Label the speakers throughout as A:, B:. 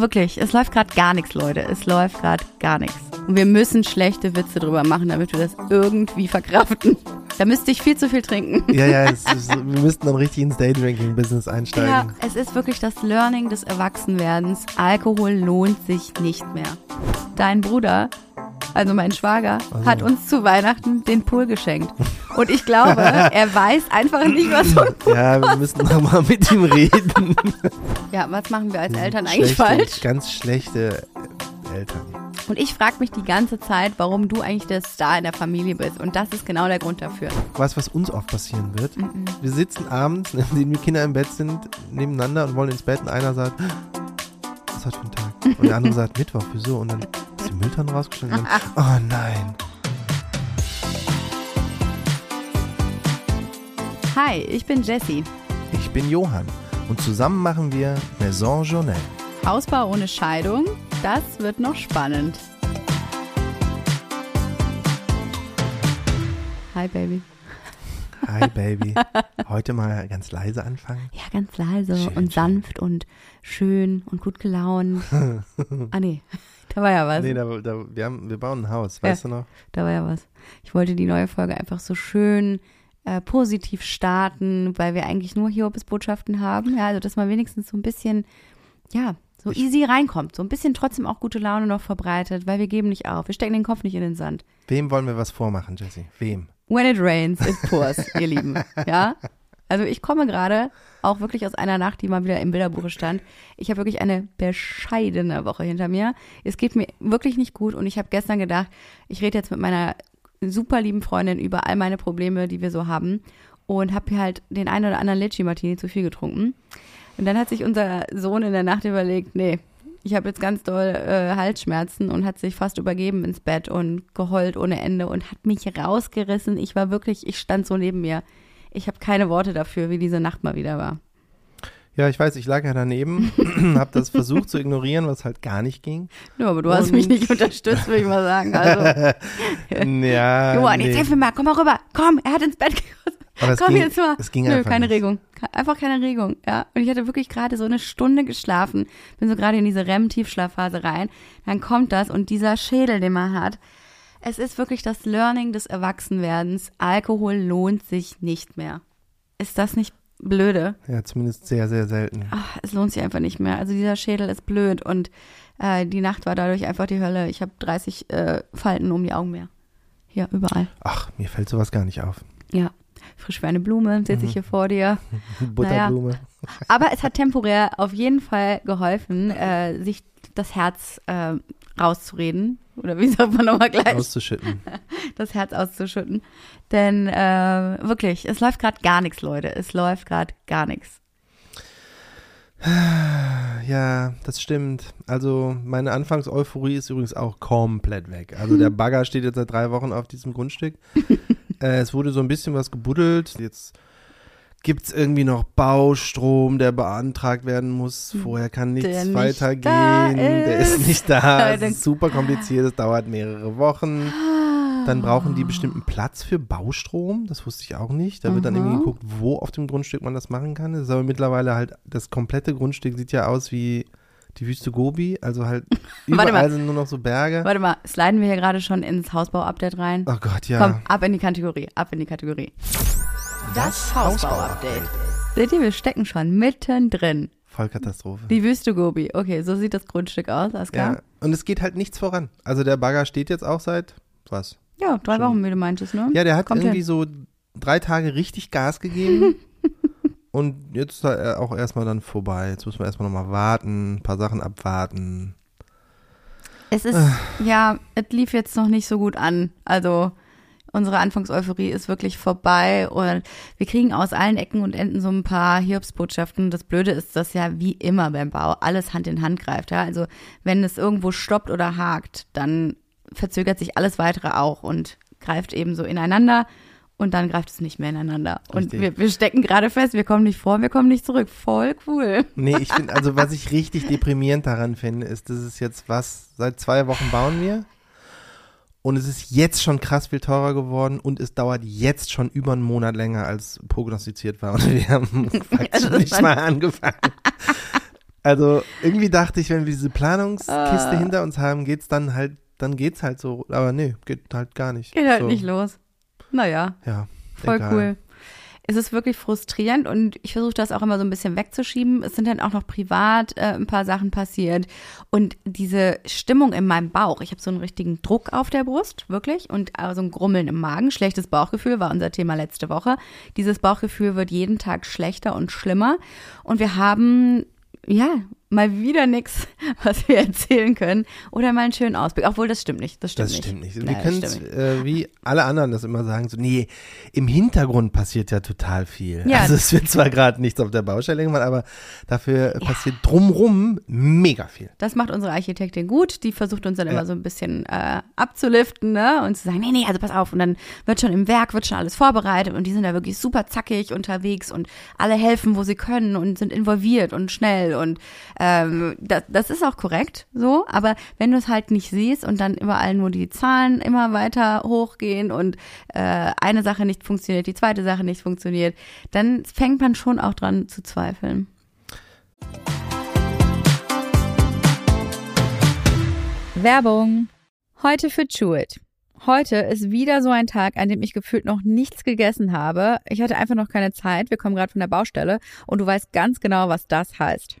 A: wirklich, es läuft gerade gar nichts, Leute. Es läuft gerade gar nichts. Und wir müssen schlechte Witze drüber machen, damit wir das irgendwie verkraften. Da müsste ich viel zu viel trinken.
B: Ja, ja, ist, wir müssten dann richtig ins Daydrinking-Business einsteigen.
A: Ja, es ist wirklich das Learning des Erwachsenwerdens. Alkohol lohnt sich nicht mehr. Dein Bruder, also mein Schwager,
B: Also.
A: hat uns zu Weihnachten den Pool geschenkt. Und ich glaube, er weiß einfach nicht, was so ein Pool
B: Ja, wir müssen nochmal mit ihm reden.
A: Ja, was machen wir als Eltern eigentlich
B: Schlechte,
A: falsch?
B: Ganz schlechte Eltern.
A: Und ich frage mich die ganze Zeit, warum du eigentlich der Star in der Familie bist. Und das ist genau der Grund dafür.
B: Weißt was uns oft passieren wird? Wir sitzen abends, nachdem die Kinder im Bett sind, nebeneinander und wollen ins Bett und einer sagt, was hat für ein Tag? Und der andere sagt, Mittwoch, wieso? Und dann die Mülltonne rausgestellt und dann, oh nein.
A: Hi, ich bin Jessie.
B: Ich bin Johann und zusammen machen wir Maison Journal.
A: Ausbau ohne Scheidung, das wird noch spannend. Hi, Baby.
B: Hi Baby. Heute mal ganz leise anfangen.
A: Ja, ganz leise
B: Schön,
A: und sanft und schön und gut gelaunt. ah, nee, da war ja was.
B: Nee, da, da, wir, haben, wir bauen ein Haus, weißt du noch?
A: Da war ja was. Ich wollte die neue Folge einfach so schön äh, positiv starten, weil wir eigentlich nur Hiobes-Botschaften haben. Ja, also dass man wenigstens so ein bisschen, ja, so easy reinkommt. So ein bisschen trotzdem auch gute Laune noch verbreitet, weil wir geben nicht auf. Wir stecken den Kopf nicht in den Sand.
B: Wem wollen wir was vormachen, Jesse? Wem?
A: When it rains, it pours, ihr Lieben. Ja? Also ich komme gerade auch wirklich aus einer Nacht, die mal wieder im Bilderbuche stand. Ich habe wirklich eine bescheidene Woche hinter mir. Es geht mir wirklich nicht gut und ich habe gestern gedacht, ich rede jetzt mit meiner super lieben Freundin über all meine Probleme, die wir so haben und habe hier halt den einen oder anderen Litchi Martini zu viel getrunken. Und dann hat sich unser Sohn in der Nacht überlegt, nee, ich habe jetzt ganz doll äh, Halsschmerzen und hat sich fast übergeben ins Bett und geheult ohne Ende und hat mich rausgerissen. Ich war wirklich, ich stand so neben mir. Ich habe keine Worte dafür, wie diese Nacht mal wieder war.
B: Ja, ich weiß, ich lag ja daneben, habe das versucht zu ignorieren, was halt gar nicht ging.
A: Ja, aber du hast mich
B: Und-
A: nicht unterstützt, würde ich mal sagen. Also,
B: Ja,
A: Johann,
B: nee.
A: jetzt hilf mir mal, komm mal rüber. Komm, er hat ins Bett gekostet.
B: Aber es
A: Komm
B: ging-
A: jetzt mal.
B: es ging
A: Nö,
B: einfach
A: keine
B: nicht.
A: Regung. Einfach keine Regung, ja. Und ich hatte wirklich gerade so eine Stunde geschlafen. Bin so gerade in diese REM-Tiefschlafphase rein. Dann kommt das und dieser Schädel, den man hat. Es ist wirklich das Learning des Erwachsenwerdens. Alkohol lohnt sich nicht mehr. Ist das nicht blöde?
B: Ja, zumindest sehr, sehr selten.
A: Ach, es lohnt sich einfach nicht mehr. Also dieser Schädel ist blöd und äh, die Nacht war dadurch einfach die Hölle. Ich habe 30 äh, Falten um die Augen mehr. Hier, überall.
B: Ach, mir fällt sowas gar nicht auf.
A: Ja. Frisch wie eine Blume sitze ich hier vor dir.
B: Butterblume.
A: Aber es hat temporär auf jeden Fall geholfen, äh, sich das Herz äh, rauszureden. Oder wie sagt man nochmal gleich?
B: Auszuschütten.
A: das Herz auszuschütten. Denn äh, wirklich, es läuft gerade gar nichts, Leute. Es läuft gerade gar nichts.
B: Ja, das stimmt. Also meine Anfangseuphorie ist übrigens auch komplett weg. Also der Bagger steht jetzt seit drei Wochen auf diesem Grundstück. äh, es wurde so ein bisschen was gebuddelt. Jetzt gibt's irgendwie noch Baustrom, der beantragt werden muss. Vorher kann nichts
A: nicht
B: weitergehen.
A: da
B: Der ist nicht da. Es ist super kompliziert. Es dauert mehrere Wochen. Dann brauchen die bestimmten Platz für Baustrom. Das wusste ich auch nicht. Da wird dann irgendwie
A: Mhm.
B: geguckt, wo auf dem Grundstück man das machen kann. Das ist aber mittlerweile halt, das komplette Grundstück sieht ja aus wie die Wüste Gobi. Also halt
A: Warte
B: überall
A: mal.
B: sind nur noch so Berge.
A: Warte mal, sliden wir hier gerade schon ins Hausbau-Update rein?
B: Oh Gott, ja.
A: Komm, ab in die Kategorie, ab in die Kategorie. Das Hausbau-Update. Seht ihr, wir stecken schon mittendrin.
B: Vollkatastrophe.
A: Die Wüste Gobi. Okay, so sieht das Grundstück aus, alles klar?
B: Ja. Und es geht halt nichts voran. Also der Bagger steht jetzt auch seit, was?
A: Ja, drei
B: Schon.
A: Wochen, wie du meintest, ne?
B: Ja, der hat
A: Kommt
B: irgendwie
A: hin.
B: so drei Tage richtig Gas gegeben. Und jetzt ist er auch erstmal dann vorbei. Jetzt müssen wir erstmal nochmal warten, ein paar Sachen abwarten.
A: Es ist, ja, es lief jetzt noch nicht so gut an. Also, unsere Anfangseuphorie ist wirklich vorbei und wir kriegen aus allen Ecken und Enden so ein paar Hiobsbotschaften. Das Blöde ist, dass ja wie immer beim Bau alles Hand in Hand greift. Ja? Also, wenn es irgendwo stoppt oder hakt, dann verzögert sich alles weitere auch und greift eben so ineinander und dann greift es nicht mehr ineinander. Und
B: Richtig.
A: wir, wir stecken gerade fest, wir kommen nicht vor, wir kommen nicht zurück. Voll cool.
B: Nee, ich finde, also was ich richtig deprimierend daran finde, ist, das ist jetzt was, seit zwei Wochen bauen wir. Und es ist jetzt schon krass viel teurer geworden und es dauert jetzt schon über einen Monat länger als prognostiziert war. Und wir haben
A: Also
B: nicht mal angefangen. Also irgendwie dachte ich, wenn wir diese Planungskiste
A: Ah.
B: hinter uns haben, geht's dann halt, dann geht's halt so. Aber nee, geht halt gar nicht.
A: Geht halt
B: so,
A: nicht los. Naja,
B: Ja,
A: voll
B: egal.
A: cool. Es ist wirklich frustrierend und ich versuche das auch immer so ein bisschen wegzuschieben. Es sind dann auch noch privat äh, ein paar Sachen passiert und diese Stimmung in meinem Bauch. Ich habe so einen richtigen Druck auf der Brust, wirklich, und so ein Grummeln im Magen. Schlechtes Bauchgefühl war unser Thema letzte Woche. Dieses Bauchgefühl wird jeden Tag schlechter und schlimmer und wir haben ja, mal wieder nichts, was wir erzählen können. Oder mal einen schönen Ausblick. Obwohl, das stimmt nicht. Das stimmt
B: Das
A: nicht.
B: stimmt nicht. Wir
A: das
B: können äh, wie alle anderen das immer sagen, so, nee, im Hintergrund passiert ja total viel.
A: Ja.
B: Also es wird zwar gerade nichts auf der Baustelle gemacht, aber dafür passiert drumrum mega viel.
A: Das macht unsere Architektin gut. Die versucht uns dann
B: Ja.
A: immer so ein bisschen äh, abzuliften ne? und zu sagen, nee, nee, also pass auf. Und dann wird schon im Werk, wird schon alles vorbereitet und die sind da wirklich super zackig unterwegs und alle helfen, wo sie können und sind involviert und schnell. Und ähm, das, das ist auch korrekt so. Aber wenn du es halt nicht siehst und dann überall nur die Zahlen immer weiter hochgehen und äh, eine Sache nicht funktioniert, die zweite Sache nicht funktioniert, dann fängt man schon auch dran zu zweifeln.
C: Werbung. Heute für Chewit. Heute ist wieder so ein Tag, an dem ich gefühlt noch nichts gegessen habe. Ich hatte einfach noch keine Zeit. Wir kommen gerade von der Baustelle und du weißt ganz genau, was das heißt.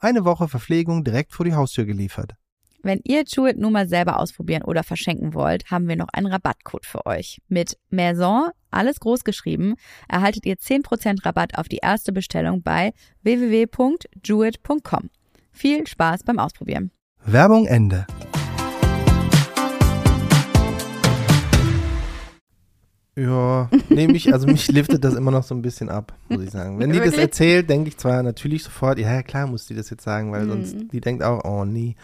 B: Eine Woche Verpflegung direkt vor die Haustür geliefert.
C: Wenn ihr Chewit nun mal selber ausprobieren oder verschenken wollt, haben wir noch einen Rabattcode für euch. Mit Maison, alles groß geschrieben, erhaltet ihr 10% Rabatt auf die erste Bestellung bei www.jewit.com. Viel Spaß beim Ausprobieren.
B: Werbung Ende. Ja, nee, mich, also mich liftet das immer noch so ein bisschen ab, muss ich sagen. Wenn die das erzählt, denke ich zwar natürlich sofort, ja, klar muss die das jetzt sagen, weil sonst,
A: Mhm.
B: die denkt auch, oh nee,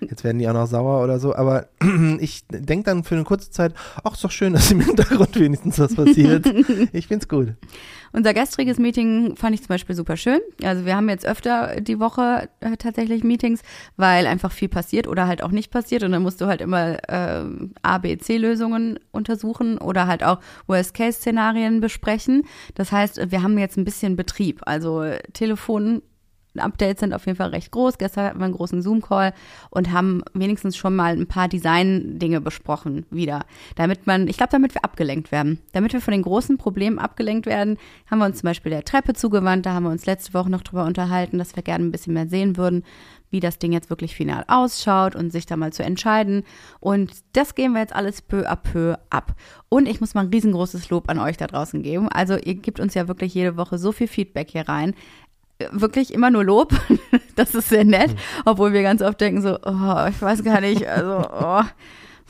B: jetzt werden die auch noch sauer oder so, aber ich denke dann für eine kurze Zeit, ach, ist doch schön, dass im Hintergrund wenigstens was passiert. Ich find's gut.
A: Unser gestriges Meeting fand ich zum Beispiel super schön. Also wir haben jetzt öfter die Woche äh, tatsächlich Meetings, weil einfach viel passiert oder halt auch nicht passiert. Und dann musst du halt immer äh, A, B, C-Lösungen untersuchen oder halt auch Worst-Case-Szenarien besprechen. Das heißt, wir haben jetzt ein bisschen Betrieb. Also Telefon Updates sind auf jeden Fall recht groß. Gestern hatten wir einen großen Zoom-Call und haben wenigstens schon mal ein paar Design-Dinge besprochen wieder. Damit man, ich glaube, damit wir abgelenkt werden. Damit wir von den großen Problemen abgelenkt werden, haben wir uns zum Beispiel der Treppe zugewandt. Da haben wir uns letzte Woche noch drüber unterhalten, dass wir gerne ein bisschen mehr sehen würden, wie das Ding jetzt wirklich final ausschaut und sich da mal zu entscheiden. Und das gehen wir jetzt alles peu à peu ab. Und ich muss mal ein riesengroßes Lob an euch da draußen geben. Also ihr gebt uns ja wirklich jede Woche so viel Feedback hier rein wirklich immer nur Lob. Das ist sehr nett, obwohl wir ganz oft denken so, oh, ich weiß gar nicht, also, oh,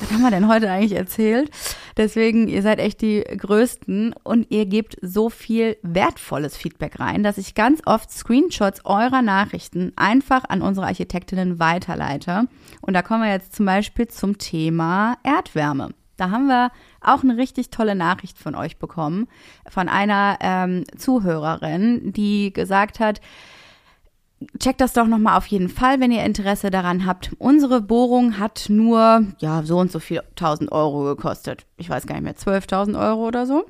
A: was haben wir denn heute eigentlich erzählt? Deswegen, ihr seid echt die Größten und ihr gebt so viel wertvolles Feedback rein, dass ich ganz oft Screenshots eurer Nachrichten einfach an unsere Architektinnen weiterleite. Und da kommen wir jetzt zum Beispiel zum Thema Erdwärme. Da haben wir auch eine richtig tolle Nachricht von euch bekommen, von einer ähm, Zuhörerin, die gesagt hat, checkt das doch nochmal auf jeden Fall, wenn ihr Interesse daran habt. Unsere Bohrung hat nur, ja, so und so viel 1000 Euro gekostet. Ich weiß gar nicht mehr, 12.000 Euro oder so.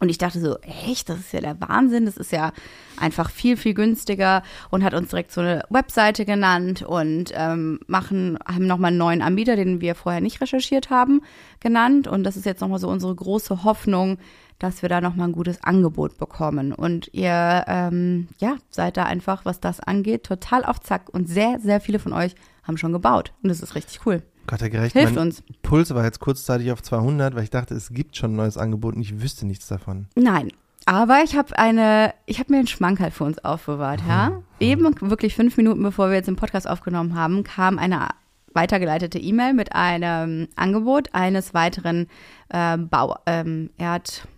A: Und ich dachte so, echt, das ist ja der Wahnsinn, das ist ja einfach viel, viel günstiger und hat uns direkt so eine Webseite genannt und ähm, machen, haben nochmal einen neuen Anbieter, den wir vorher nicht recherchiert haben, genannt. Und das ist jetzt nochmal so unsere große Hoffnung, dass wir da nochmal ein gutes Angebot bekommen. Und ihr, ähm, ja, seid da einfach, was das angeht, total auf Zack. Und sehr, sehr viele von euch haben schon gebaut. Und das ist richtig cool.
B: Gott, der gerecht.
A: Hilft
B: mein
A: uns.
B: Puls war jetzt kurzzeitig auf 200, weil ich dachte, es gibt schon ein neues Angebot und ich wüsste nichts davon.
A: Nein. Aber ich habe eine, ich habe mir einen Schmankerl für uns aufbewahrt, ja. Eben wirklich fünf Minuten bevor wir jetzt den Podcast aufgenommen haben, kam eine weitergeleitete E-Mail mit einem Angebot eines weiteren ähm, Bau, ähm, Erdbohrunternehmens.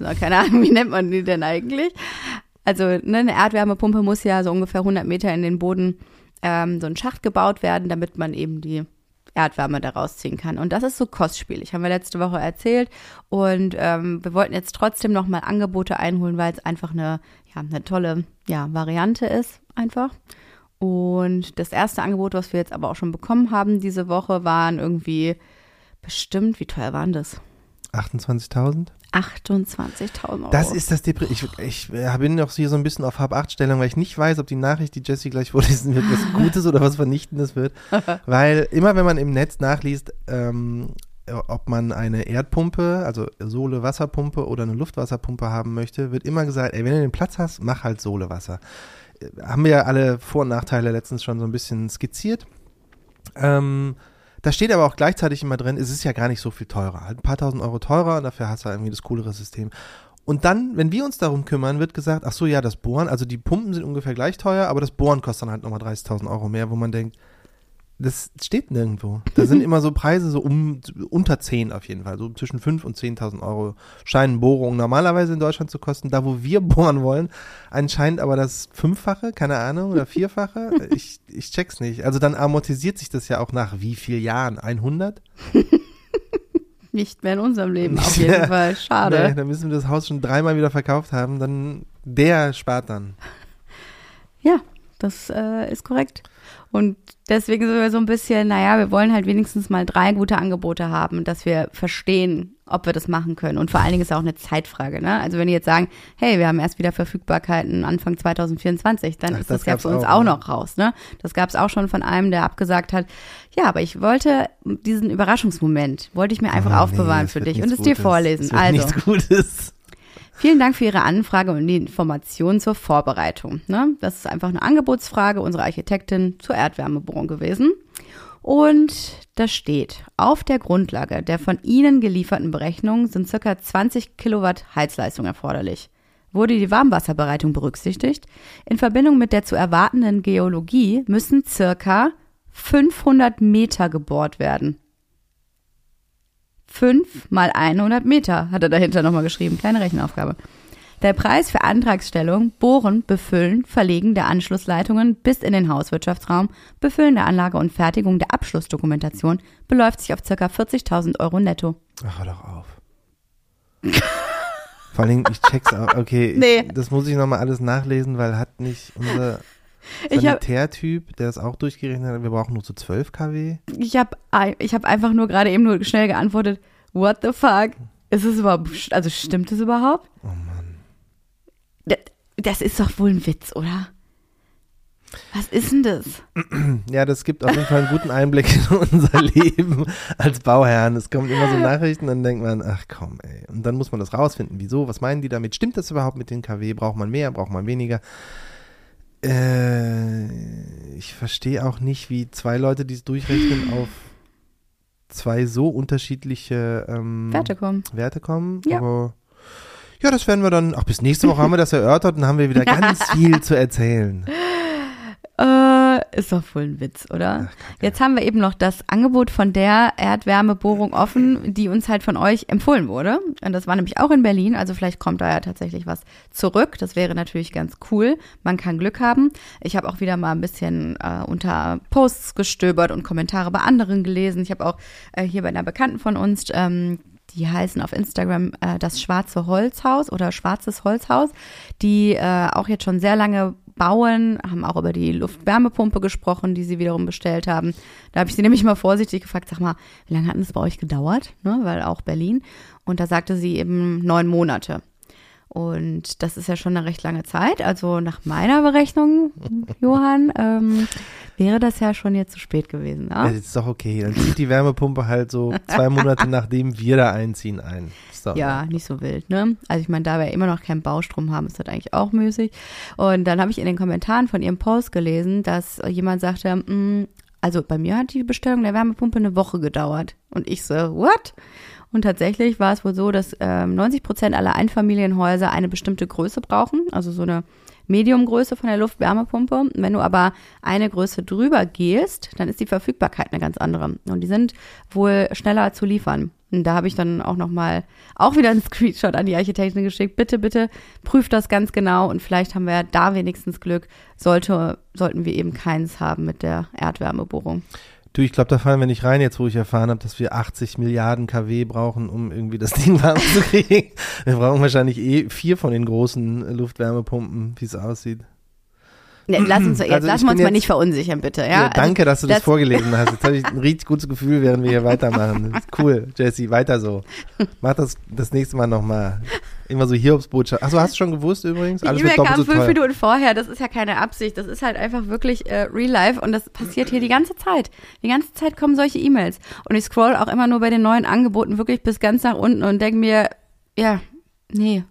A: Na, keine Ahnung, wie nennt man die denn eigentlich? Also ne, eine Erdwärmepumpe muss ja so ungefähr 100 Meter in den Boden ähm, so ein Schacht gebaut werden, damit man eben die Erdwärme daraus ziehen kann. Und das ist so kostspielig, haben wir letzte Woche erzählt. Und ähm, wir wollten jetzt trotzdem nochmal Angebote einholen, weil es einfach eine, ja, eine tolle ja, Variante ist, einfach. Und das erste Angebot, was wir jetzt aber auch schon bekommen haben diese Woche, waren irgendwie bestimmt, wie teuer waren das?
B: 28.000?
A: 28.000 Euro.
B: Das ist das Depri ich, ich äh, bin noch hier so ein bisschen auf Hab-8-Stellung, weil ich nicht weiß, ob die Nachricht, die Jessie gleich vorlesen wird, was Gutes oder was Vernichtendes wird. weil immer, wenn man im Netz nachliest, ähm, ob man eine Erdpumpe, also Sohle-Wasserpumpe oder eine Luftwasserpumpe haben möchte, wird immer gesagt, ey, wenn du den Platz hast, mach halt Sohle-Wasser. Äh, Haben wir ja alle Vor- und Nachteile letztens schon so ein bisschen skizziert. Ähm, da steht aber auch gleichzeitig immer drin, es ist ja gar nicht so viel teurer. Ein paar tausend Euro teurer, dafür hast du halt irgendwie das coolere System. Und dann, wenn wir uns darum kümmern, wird gesagt, ach so, ja, das Bohren, also die Pumpen sind ungefähr gleich teuer, aber das Bohren kostet dann halt nochmal 30.000 Euro mehr, wo man denkt, das steht nirgendwo. Da sind immer so Preise so um, unter 10 auf jeden Fall, so zwischen 5 und 10.000 Euro scheinen Bohrungen normalerweise in Deutschland zu kosten. Da, wo wir bohren wollen, anscheinend aber das Fünffache, keine Ahnung, oder Vierfache. Ich, ich check's nicht. Also dann amortisiert sich das ja auch nach wie vielen Jahren? 100?
A: Nicht mehr in unserem Leben, auf jeden
B: Ja.
A: Fall. Schade.
B: Nee, dann müssen wir das Haus schon dreimal wieder verkauft haben. Dann, der spart dann.
A: Ja, das äh, ist korrekt. Und deswegen sind wir so ein bisschen, naja, wir wollen halt wenigstens mal drei gute Angebote haben, dass wir verstehen, ob wir das machen können. Und vor allen Dingen ist auch eine Zeitfrage. Ne? Also wenn die jetzt sagen, hey, wir haben erst wieder Verfügbarkeiten Anfang 2024, dann
B: Ach,
A: ist
B: das
A: das ja
B: gab's
A: für uns
B: auch,
A: auch, noch raus. Ne? Das gab es auch schon von einem, der abgesagt hat, ja, aber ich wollte diesen Überraschungsmoment, wollte ich mir einfach
B: Oh,
A: aufbewahren
B: nee,
A: für dich und es dir vorlesen. Also.
B: nichts Gutes.
A: Vielen Dank für Ihre Anfrage und die Informationen zur Vorbereitung. Ne? Das ist einfach eine Angebotsfrage unserer Architektin zur Erdwärmebohrung gewesen. Und da steht, auf der Grundlage der von Ihnen gelieferten Berechnungen sind circa 20 Kilowatt Heizleistung erforderlich. Wurde die Warmwasserbereitung berücksichtigt? In Verbindung mit der zu erwartenden Geologie müssen circa 500 Meter gebohrt werden. 5 mal 100 Meter, hat er dahinter nochmal geschrieben. Kleine Rechenaufgabe. Der Preis für Antragstellung, Bohren, Befüllen, Verlegen der Anschlussleitungen bis in den Hauswirtschaftsraum, Befüllen der Anlage und Fertigung der Abschlussdokumentation beläuft sich auf ca. 40.000 Euro netto.
B: Ach, hör doch auf. Vor allem, ich check's auch. Okay,
A: Nee.
B: ich, das muss ich nochmal alles nachlesen, weil hat nicht unser Sanitärtyp, der das auch durchgerechnet hat, wir brauchen nur zu 12 kW.
A: Ich habe ich hab einfach nur gerade eben nur schnell geantwortet, what the fuck? Ist es überhaupt, also stimmt es überhaupt?
B: Oh Mann.
A: Das, das ist doch wohl ein Witz, oder? Was ist denn das?
B: Ja, das gibt auf jeden Fall einen guten Einblick in unser Leben als Bauherren. Es kommen immer so Nachrichten, dann denkt man, ach komm, ey. Und dann muss man das rausfinden. Wieso? Was meinen die damit? Stimmt das überhaupt mit den KW? Braucht man mehr? Braucht man weniger? Äh, ich verstehe auch nicht, wie zwei Leute, die es durchrechnen, auf zwei so unterschiedliche ähm,
A: Werte kommen.
B: Werte kommen.
A: Ja.
B: Aber ja, das werden wir dann, ach, bis nächste Woche haben wir das erörtert und haben wir wieder ganz viel zu erzählen.
A: Äh, ist doch wohl ein Witz, oder? Jetzt haben wir eben noch das Angebot von der Erdwärmebohrung offen, die uns halt von euch empfohlen wurde. Und das war nämlich auch in Berlin, also vielleicht kommt da ja tatsächlich was zurück. Das wäre natürlich ganz cool. Man kann Glück haben. Ich habe auch wieder mal ein bisschen äh, unter Posts gestöbert und Kommentare bei anderen gelesen. Ich habe auch äh, hier bei einer Bekannten von uns ähm, die heißen auf Instagram äh, das Schwarze Holzhaus oder Schwarzes Holzhaus, die äh, auch jetzt schon sehr lange bauen, haben auch über die Luftwärmepumpe gesprochen, die sie wiederum bestellt haben. Da habe ich sie nämlich mal vorsichtig gefragt, sag mal, wie lange hat es bei euch gedauert? Ne, weil auch Berlin. Und da sagte sie eben neun Monate. Und das ist ja schon eine recht lange Zeit. Also nach meiner Berechnung, Johann, ähm, wäre das ja schon jetzt zu spät gewesen.
B: Ja?
A: Ja,
B: das ist doch okay. Dann zieht die Wärmepumpe halt so zwei Monate nachdem wir da einziehen ein.
A: Ja nicht so wild, ne? Also ich meine, da wir immer noch keinen Baustrom haben, ist das eigentlich auch müßig. Und dann habe ich in den Kommentaren von ihrem Post gelesen, dass jemand sagte, mm, also bei mir hat die Bestellung der Wärmepumpe eine Woche gedauert. Und ich so, what? Und tatsächlich war es wohl so, dass ähm, 90 Prozent aller Einfamilienhäuser eine bestimmte Größe brauchen, also so eine Mediumgröße von der Luftwärmepumpe. Wenn du aber eine Größe drüber gehst, dann ist die Verfügbarkeit eine ganz andere. Und die sind wohl schneller zu liefern. Und da habe ich dann auch nochmal auch wieder einen Screenshot an die Architektin geschickt. Bitte, bitte prüft das ganz genau und vielleicht haben wir da wenigstens Glück. Sollte, sollten wir eben keins haben mit der Erdwärmebohrung.
B: Du, ich glaube, da fallen wir nicht rein, jetzt wo ich erfahren habe, dass wir 80 Milliarden kW brauchen, um irgendwie das Ding warm zu kriegen. Wir brauchen wahrscheinlich eh vier von den großen Luftwärmepumpen, wie es aussieht.
A: Ne, lass uns, jetzt
B: Also
A: lassen wir uns mal
B: jetzt-
A: nicht verunsichern, bitte. Ja,
B: Ja,
A: Also
B: danke, dass du das,
A: das-
B: vorgelesen hast. Jetzt habe ich ein richtig gutes Gefühl, während wir hier weitermachen. Cool, Jesse, weiter so. Mach das das nächste Mal nochmal. Immer so Hiobsbotschaft. Achso, hast du schon gewusst übrigens?
A: Die
B: Alles
A: E-Mail kam
B: so
A: fünf. Minuten vorher. Das ist ja keine Absicht. Das ist halt einfach wirklich äh, Real Life und das passiert hier die ganze Zeit. Die ganze Zeit kommen solche E-Mails. Und ich scroll auch immer nur bei den neuen Angeboten wirklich bis ganz nach unten und denke mir, ja, nee.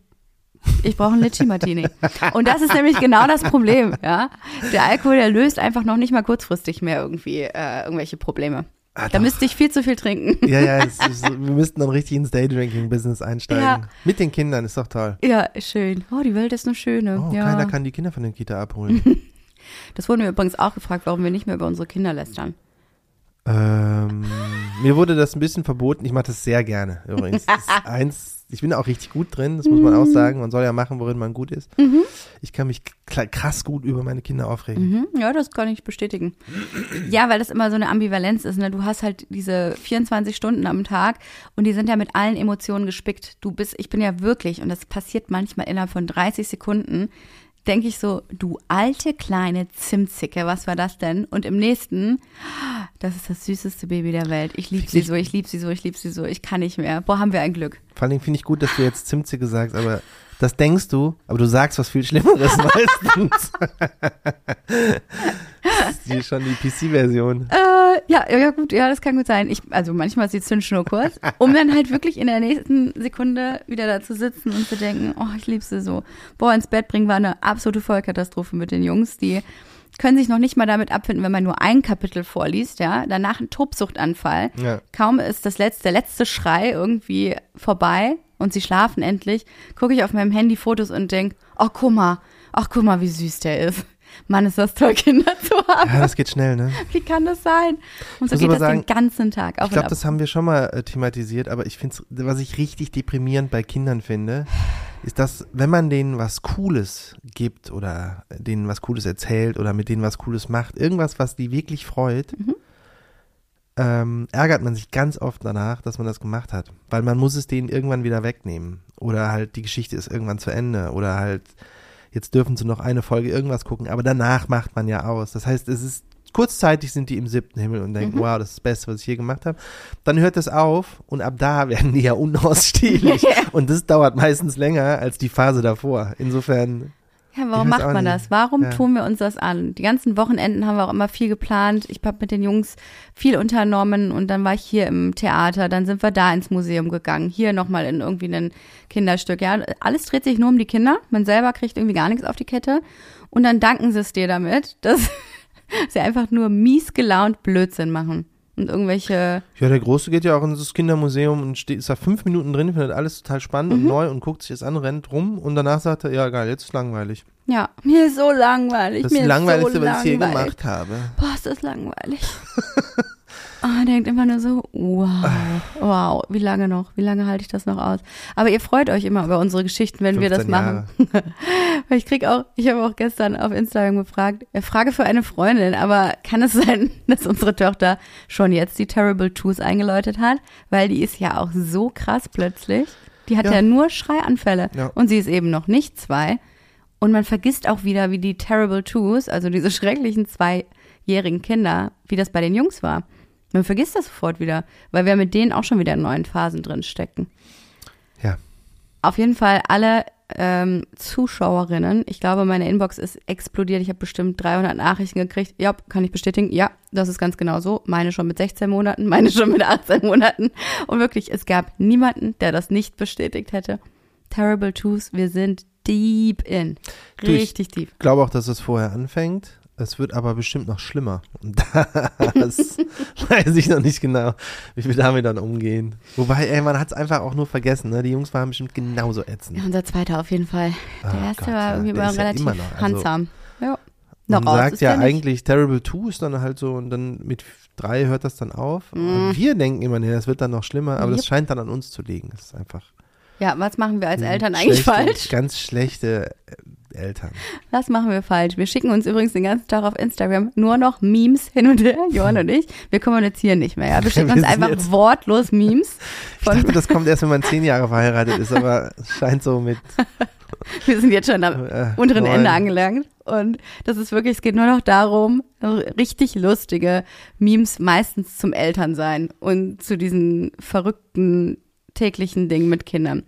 A: Ich brauche einen Litchi Martini. Und das ist nämlich genau das Problem, ja. Der Alkohol, der löst einfach noch nicht mal kurzfristig mehr irgendwie äh, irgendwelche Probleme.
B: Ah,
A: Da
B: doch.
A: müsste ich viel zu viel trinken.
B: Ja, ja, es so- wir müssten dann richtig ins Daydrinking-Business einsteigen.
A: Ja.
B: Mit den Kindern, ist doch toll.
A: Ja, schön. Oh, die Welt ist eine schöne.
B: Oh,
A: ja.
B: keiner kann die Kinder von der Kita abholen.
A: Das wurden wir übrigens auch gefragt, warum wir nicht mehr über unsere Kinder lästern.
B: Ähm, mir wurde das ein bisschen verboten. Ich mache das sehr gerne übrigens. Das ist eins, ich bin auch richtig gut drin, das muss man auch sagen. Man soll ja machen, worin man gut ist. Ich kann mich krass gut über meine Kinder aufregen.
A: Mhm, ja, das kann ich bestätigen. Ja, weil das immer so eine Ambivalenz ist. Ne? Du hast halt diese 24 Stunden am Tag und die sind ja mit allen Emotionen gespickt. Du bist, ich bin ja wirklich, und das passiert manchmal innerhalb von 30 Sekunden, denke ich so, du alte kleine Zimtzicke, was war das denn? Und im nächsten, das ist das süßeste Baby der Welt. Ich liebe sie so, ich liebe sie so, ich liebe sie so, ich kann nicht mehr. Boah, haben wir ein Glück.
B: Vor allen Dingen finde ich gut, dass du jetzt Zimtzicke sagst, aber das denkst du, aber du sagst was viel Schlimmeres meistens. das ist schon die PC-Version.
A: Äh, ja, ja gut, ja, das kann gut sein. Ich, also manchmal ist die Zündschnur kurz, um dann halt wirklich in der nächsten Sekunde wieder da zu sitzen und zu denken, oh, ich liebe sie so. Boah, ins Bett bringen war eine absolute Vollkatastrophe mit den Jungs, die können sich noch nicht mal damit abfinden, wenn man nur ein Kapitel vorliest, ja. Danach ein Tobsuchtanfall.
B: Ja.
A: Kaum ist das letzte, der letzte Schrei irgendwie vorbei und sie schlafen endlich, gucke ich auf meinem Handy Fotos und denk, ach guck mal, ach guck mal, wie süß der ist. Mann, ist das toll, Kinder zu haben.
B: Ja, das geht schnell, ne?
A: Wie kann das sein? Und so geht das
B: sagen,
A: den ganzen Tag. Auf
B: Ich glaube, das haben wir schon mal äh, thematisiert, aber ich finde was ich richtig deprimierend bei Kindern finde, ist, dass wenn man denen was Cooles gibt oder denen was Cooles erzählt oder mit denen was Cooles macht, irgendwas, was die wirklich freut,
A: Mhm.
B: Ähm, ärgert man sich ganz oft danach, dass man das gemacht hat. Weil man muss es denen irgendwann wieder wegnehmen. Oder halt die Geschichte ist irgendwann zu Ende. Oder halt, jetzt dürfen sie noch eine Folge irgendwas gucken, aber danach macht man ja aus. Das heißt, es ist kurzzeitig sind die im siebten Himmel und denken,
A: Mhm.
B: wow, das ist das Beste, was ich je gemacht habe. Dann hört es auf und ab da werden die ja unausstehlich. und das dauert meistens länger als die Phase davor. Insofern,
A: ja, warum macht man
B: nicht.
A: das? Warum
B: Ja.
A: tun wir uns das an? Die ganzen Wochenenden haben wir auch immer viel geplant. Ich habe mit den Jungs viel unternommen und dann war ich hier im Theater, dann sind wir da ins Museum gegangen, hier nochmal in irgendwie ein Kinderstück. Ja, alles dreht sich nur um die Kinder. Man selber kriegt irgendwie gar nichts auf die Kette. Und dann danken sie es dir damit, dass sie einfach nur mies gelaunt Blödsinn machen. Und irgendwelche
B: ja, der Große geht ja auch in das Kindermuseum und steht, ist da fünf Minuten drin, findet alles total spannend
A: Mhm.
B: und neu und guckt sich das an, rennt rum und danach sagt er, ja, geil, jetzt ist langweilig.
A: Ja, mir ist so langweilig.
B: Das
A: mir
B: ist das
A: ist
B: Langweiligste,
A: so
B: was ich
A: langweilig.
B: gemacht habe.
A: Boah, ist das langweilig. Oh, denkt immer nur so, wow, wow, wie lange noch? Wie lange halte ich das noch aus? Aber ihr freut euch immer über unsere Geschichten, wenn wir das
B: 15
A: machen. Weil ich krieg auch, ich habe auch gestern auf Instagram gefragt, äh, Frage für eine Freundin, aber kann es sein, dass unsere Tochter schon jetzt die Terrible Twos eingeläutet hat? Weil die ist ja auch so krass plötzlich. Die hat ja,
B: Ja.
A: nur Schreianfälle
B: Ja.
A: und sie ist eben noch nicht zwei. Und man vergisst auch wieder, wie die Terrible Twos, also diese schrecklichen zweijährigen Kinder, wie das bei den Jungs war. Man vergisst das sofort wieder, weil wir mit denen auch schon wieder in neuen Phasen drin stecken.
B: Ja.
A: Auf jeden Fall alle ähm, Zuschauerinnen, ich glaube, meine Inbox ist explodiert. Ich habe bestimmt 300 Nachrichten gekriegt. Ja, kann ich bestätigen. Ja, das ist ganz genau so. Meine schon mit 16 Monaten, meine schon mit 18 Monaten. Und wirklich, es gab niemanden, der das nicht bestätigt hätte. Terrible Twos, wir sind deep in.
B: Du, ich-
A: Richtig deep.
B: Ich glaube auch, dass es vorher anfängt. Es wird aber bestimmt noch schlimmer. Und das weiß ich noch nicht genau, wie wir damit dann umgehen. Wobei, ey, man hat es einfach auch nur vergessen. Ne? Die Jungs waren bestimmt genauso ätzend.
A: Ja, unser zweiter auf jeden Fall. Der
B: Ah
A: erste
B: Gott,
A: war
B: ja,
A: irgendwie
B: ja
A: relativ
B: immer noch, also-
A: handsam. Ja.
B: Man
A: raus
B: sagt
A: ist
B: ja eigentlich Terrible Two ist dann halt so und dann mit drei hört das dann auf. Und Wir denken immer, nee, das wird dann noch schlimmer, aber das
A: Yep.
B: scheint dann an uns zu liegen. Das ist einfach
A: Ja, was machen wir als Eltern eigentlich
B: schlechte,
A: falsch?
B: Ganz schlechte Eltern.
A: Das machen wir falsch. Wir schicken uns übrigens den ganzen Tag auf Instagram nur noch Memes hin und her, Johann und ich. Wir kommunizieren nicht mehr. Ja? Wir schicken uns einfach wortlos Memes.
B: Ich
A: Von,
B: dachte, das kommt erst, wenn man zehn Jahre verheiratet ist, aber es scheint so mit
A: wir sind jetzt schon am
B: äh,
A: unteren
B: neun.
A: Ende angelangt. Und das ist wirklich, es geht nur noch darum, richtig lustige Memes meistens zum Elternsein und zu diesen verrückten täglichen Dingen mit Kindern.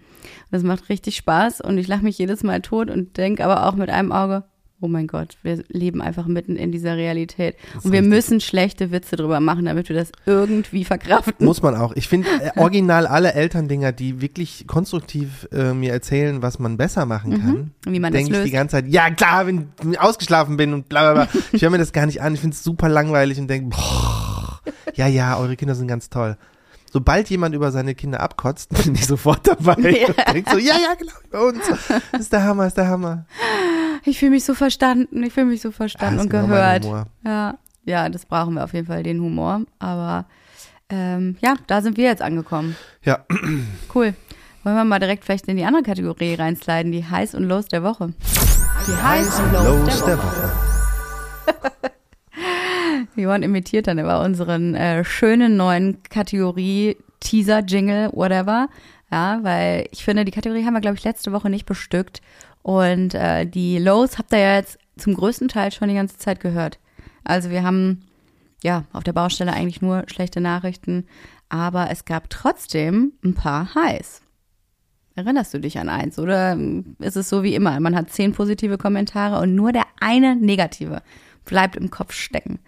A: Das macht richtig Spaß und ich lache mich jedes Mal tot und denke aber auch mit einem Auge, oh mein Gott, wir leben einfach mitten in dieser Realität.
B: ist
A: Und wir müssen schlechte Witze drüber machen, damit wir das irgendwie verkraften.
B: Muss man auch. Ich finde äh, original alle Elterndinger, die wirklich konstruktiv äh, mir erzählen, was man besser machen kann.
A: Mhm. Wie man das
B: denke ich
A: löst.
B: die ganze Zeit, ja klar, wenn ich ausgeschlafen bin und bla bla bla. Ich höre mir das gar nicht an. Ich finde es super langweilig und denke, ja, ja, eure Kinder sind ganz toll. Sobald jemand über seine Kinder abkotzt, bin ich sofort dabei
A: Ja.
B: und denke so, ja, ja, genau, bei uns. Das ist der Hammer, ist der Hammer.
A: Ich fühle mich so verstanden, ich fühle mich so verstanden
B: Ah,
A: und
B: genau
A: gehört. Ja, ja, das brauchen wir auf jeden Fall, den Humor. Aber ähm, ja, da sind wir jetzt angekommen.
B: Ja,
A: Cool. Wollen wir mal direkt vielleicht in die andere Kategorie reinsliden, die Highs und Lows der Woche. Die Highs und Lows
B: Los
A: der
B: der
A: Woche. Johann imitiert dann über unseren äh, schönen neuen Kategorie Teaser, Jingle, whatever. Ja, weil ich finde, die Kategorie haben wir, glaube ich, letzte Woche nicht bestückt. Und äh, die Lows habt ihr ja jetzt zum größten Teil schon die ganze Zeit gehört. Also wir haben ja auf der Baustelle eigentlich nur schlechte Nachrichten, aber es gab trotzdem ein paar Highs. Erinnerst du dich an eins oder ist es so wie immer? Man hat zehn positive Kommentare und nur der eine negative bleibt im Kopf stecken.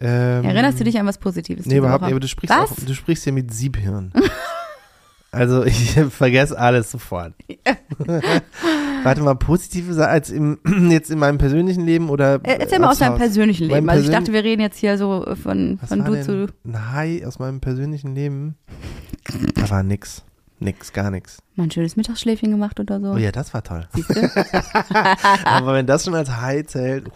B: Ähm,
A: Erinnerst du dich an was Positives?
B: Nee, überhaupt nicht, aber du sprichst,
A: Was?
B: auch, du sprichst hier mit Siebhirn. also ich vergesse alles sofort. Warte mal, positive Sachen als im, jetzt in meinem persönlichen Leben oder
A: Äh, Erzähl mal aus deinem persönlichen Leben.
B: Mein
A: Also ich dachte, wir reden jetzt hier so von,
B: Was
A: von
B: war
A: du
B: denn
A: zu.
B: ein High aus meinem persönlichen Leben? Da war nix. Nix, gar nix.
A: Mal ein schönes Mittagsschläfchen gemacht oder so.
B: Oh ja, das war toll.
A: Siehst du?
B: Aber wenn das schon als High zählt, uff,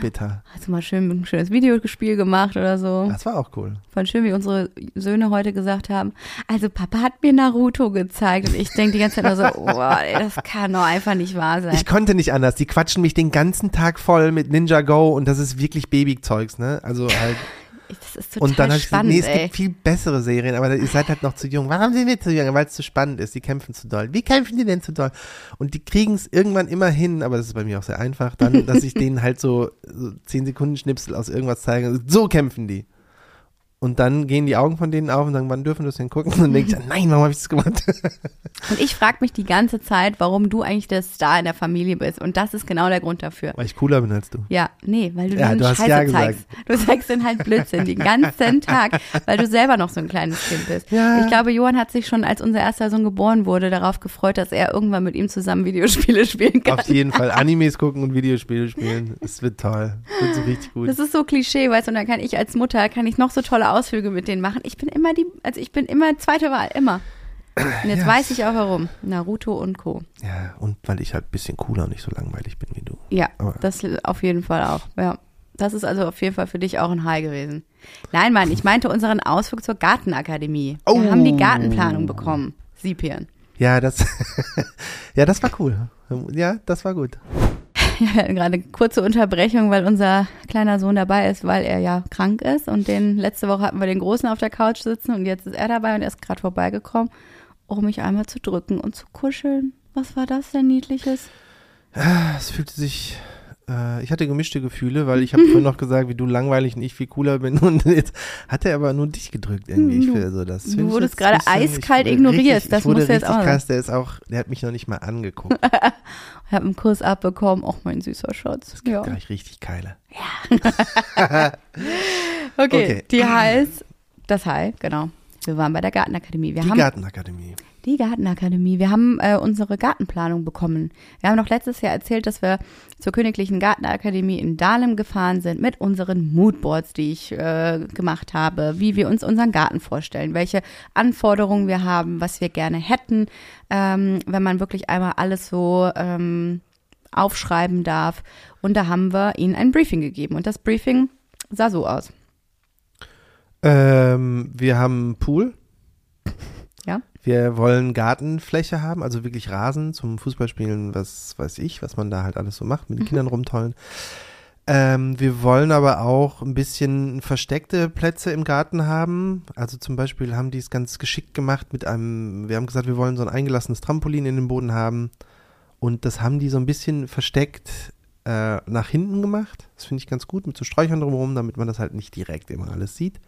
B: bitter.
A: Hast du mal schön ein schönes Videospiel gemacht oder so?
B: Das war auch cool.
A: Voll schön, wie unsere Söhne heute gesagt haben. Also Papa hat mir Naruto gezeigt und ich denke die ganze Zeit nur so, oh, ey, das kann doch einfach nicht wahr sein.
B: Ich konnte nicht anders. Die quatschen mich den ganzen Tag voll mit Ninja Go und das ist wirklich Babyzeugs, ne? Also halt.
A: Das ist total
B: Und dann habe ich gesagt, nee, es
A: ey.
B: gibt viel bessere Serien, aber ihr seid halt noch zu jung. Warum sind wir zu jung? Weil es zu spannend ist. Die kämpfen zu doll. Wie kämpfen die denn zu doll? Und die kriegen es irgendwann immer hin, aber das ist bei mir auch sehr einfach, dann, dass ich denen halt so, so 10 Sekunden Schnipsel aus irgendwas zeige. So kämpfen die. Und dann gehen die Augen von denen auf und sagen, wann dürfen wir das denn gucken? Und dann denke ich, nein, warum habe ich das gemacht?
A: Und ich frage mich die ganze Zeit, warum du eigentlich der Star in der Familie bist. Und das ist genau der Grund dafür.
B: Weil ich cooler bin als du.
A: Ja, nee, weil du
B: Ja,
A: dann
B: du
A: Scheiße
B: ja gesagt.
A: zeigst. Du zeigst dann halt Blödsinn den ganzen Tag, weil du selber noch so ein kleines Kind bist.
B: Ja.
A: Ich glaube, Johann hat sich schon, als unser erster Sohn geboren wurde, darauf gefreut, dass er irgendwann mit ihm zusammen Videospiele spielen kann.
B: Auf jeden Fall Animes gucken und Videospiele spielen. Es wird toll. Es wird so richtig gut.
A: Das ist so Klischee, weißt du, und dann kann ich als Mutter, kann ich noch so tolle Ausflüge mit denen machen. Ich bin immer die, also ich bin immer zweite Wahl, immer. Und jetzt
B: Ja.
A: weiß ich auch warum. Naruto und Co.
B: Ja, und weil ich halt ein bisschen cooler und nicht so langweilig bin wie du.
A: Ja,
B: Aber-
A: das auf jeden Fall auch, ja. Das ist also auf jeden Fall für dich auch ein High gewesen. Nein, Mann, ich meinte unseren Ausflug zur Gartenakademie. Wir
B: Oh.
A: haben die Gartenplanung bekommen. Siepieren.
B: Ja, das, ja, das war cool. Ja, das war gut.
A: Ja, wir hatten gerade eine kurze Unterbrechung, weil unser kleiner Sohn dabei ist, weil er ja krank ist. Und den letzte Woche hatten wir den Großen auf der Couch sitzen und jetzt ist er dabei und er ist gerade vorbeigekommen, um mich einmal zu drücken und zu kuscheln. Was war das denn Niedliches?
B: Es fühlte sich, äh, ich hatte gemischte Gefühle, weil ich habe vorhin noch gesagt, wie du langweilig und ich viel cooler bin und jetzt hat er aber nur dich gedrückt irgendwie. Ich
A: Du-
B: finde so das.
A: du
B: ich
A: wurdest gerade
B: ich
A: eiskalt
B: wurde
A: ignoriert.
B: Richtig,
A: Das
B: ich
A: du jetzt auch
B: krass. Der ist auch, der hat mich noch nicht mal angeguckt.
A: Ich habe einen Kuss abbekommen. Och, mein süßer Schatz. Ja.
B: Gleich richtig keile.
A: Okay,
B: Okay.
A: die heißt, das High, genau. Wir waren bei der Gartenakademie. Wir
B: Die Gartenakademie.
A: Die Gartenakademie. Wir haben äh, unsere Gartenplanung bekommen. Wir haben noch letztes Jahr erzählt, dass wir zur Königlichen Gartenakademie in Dahlem gefahren sind mit unseren Moodboards, die ich äh, gemacht habe, wie wir uns unseren Garten vorstellen, welche Anforderungen wir haben, was wir gerne hätten, ähm, wenn man wirklich einmal alles so ähm, aufschreiben darf. Und da haben wir ihnen ein Briefing gegeben. Und das Briefing sah so aus.
B: Ähm, wir haben einen Pool. Wir wollen Gartenfläche haben, also wirklich Rasen zum Fußballspielen, was weiß ich, was man da halt alles so macht, mit den Kindern rumtollen. Ähm, wir wollen aber auch ein bisschen versteckte Plätze im Garten haben. Also zum Beispiel haben die es ganz geschickt gemacht mit einem, wir haben gesagt, wir wollen so ein eingelassenes Trampolin in den Boden haben. Und das haben die so ein bisschen versteckt äh, nach hinten gemacht. Das finde ich ganz gut, mit so Sträuchern drumherum, damit man das halt nicht direkt immer alles sieht.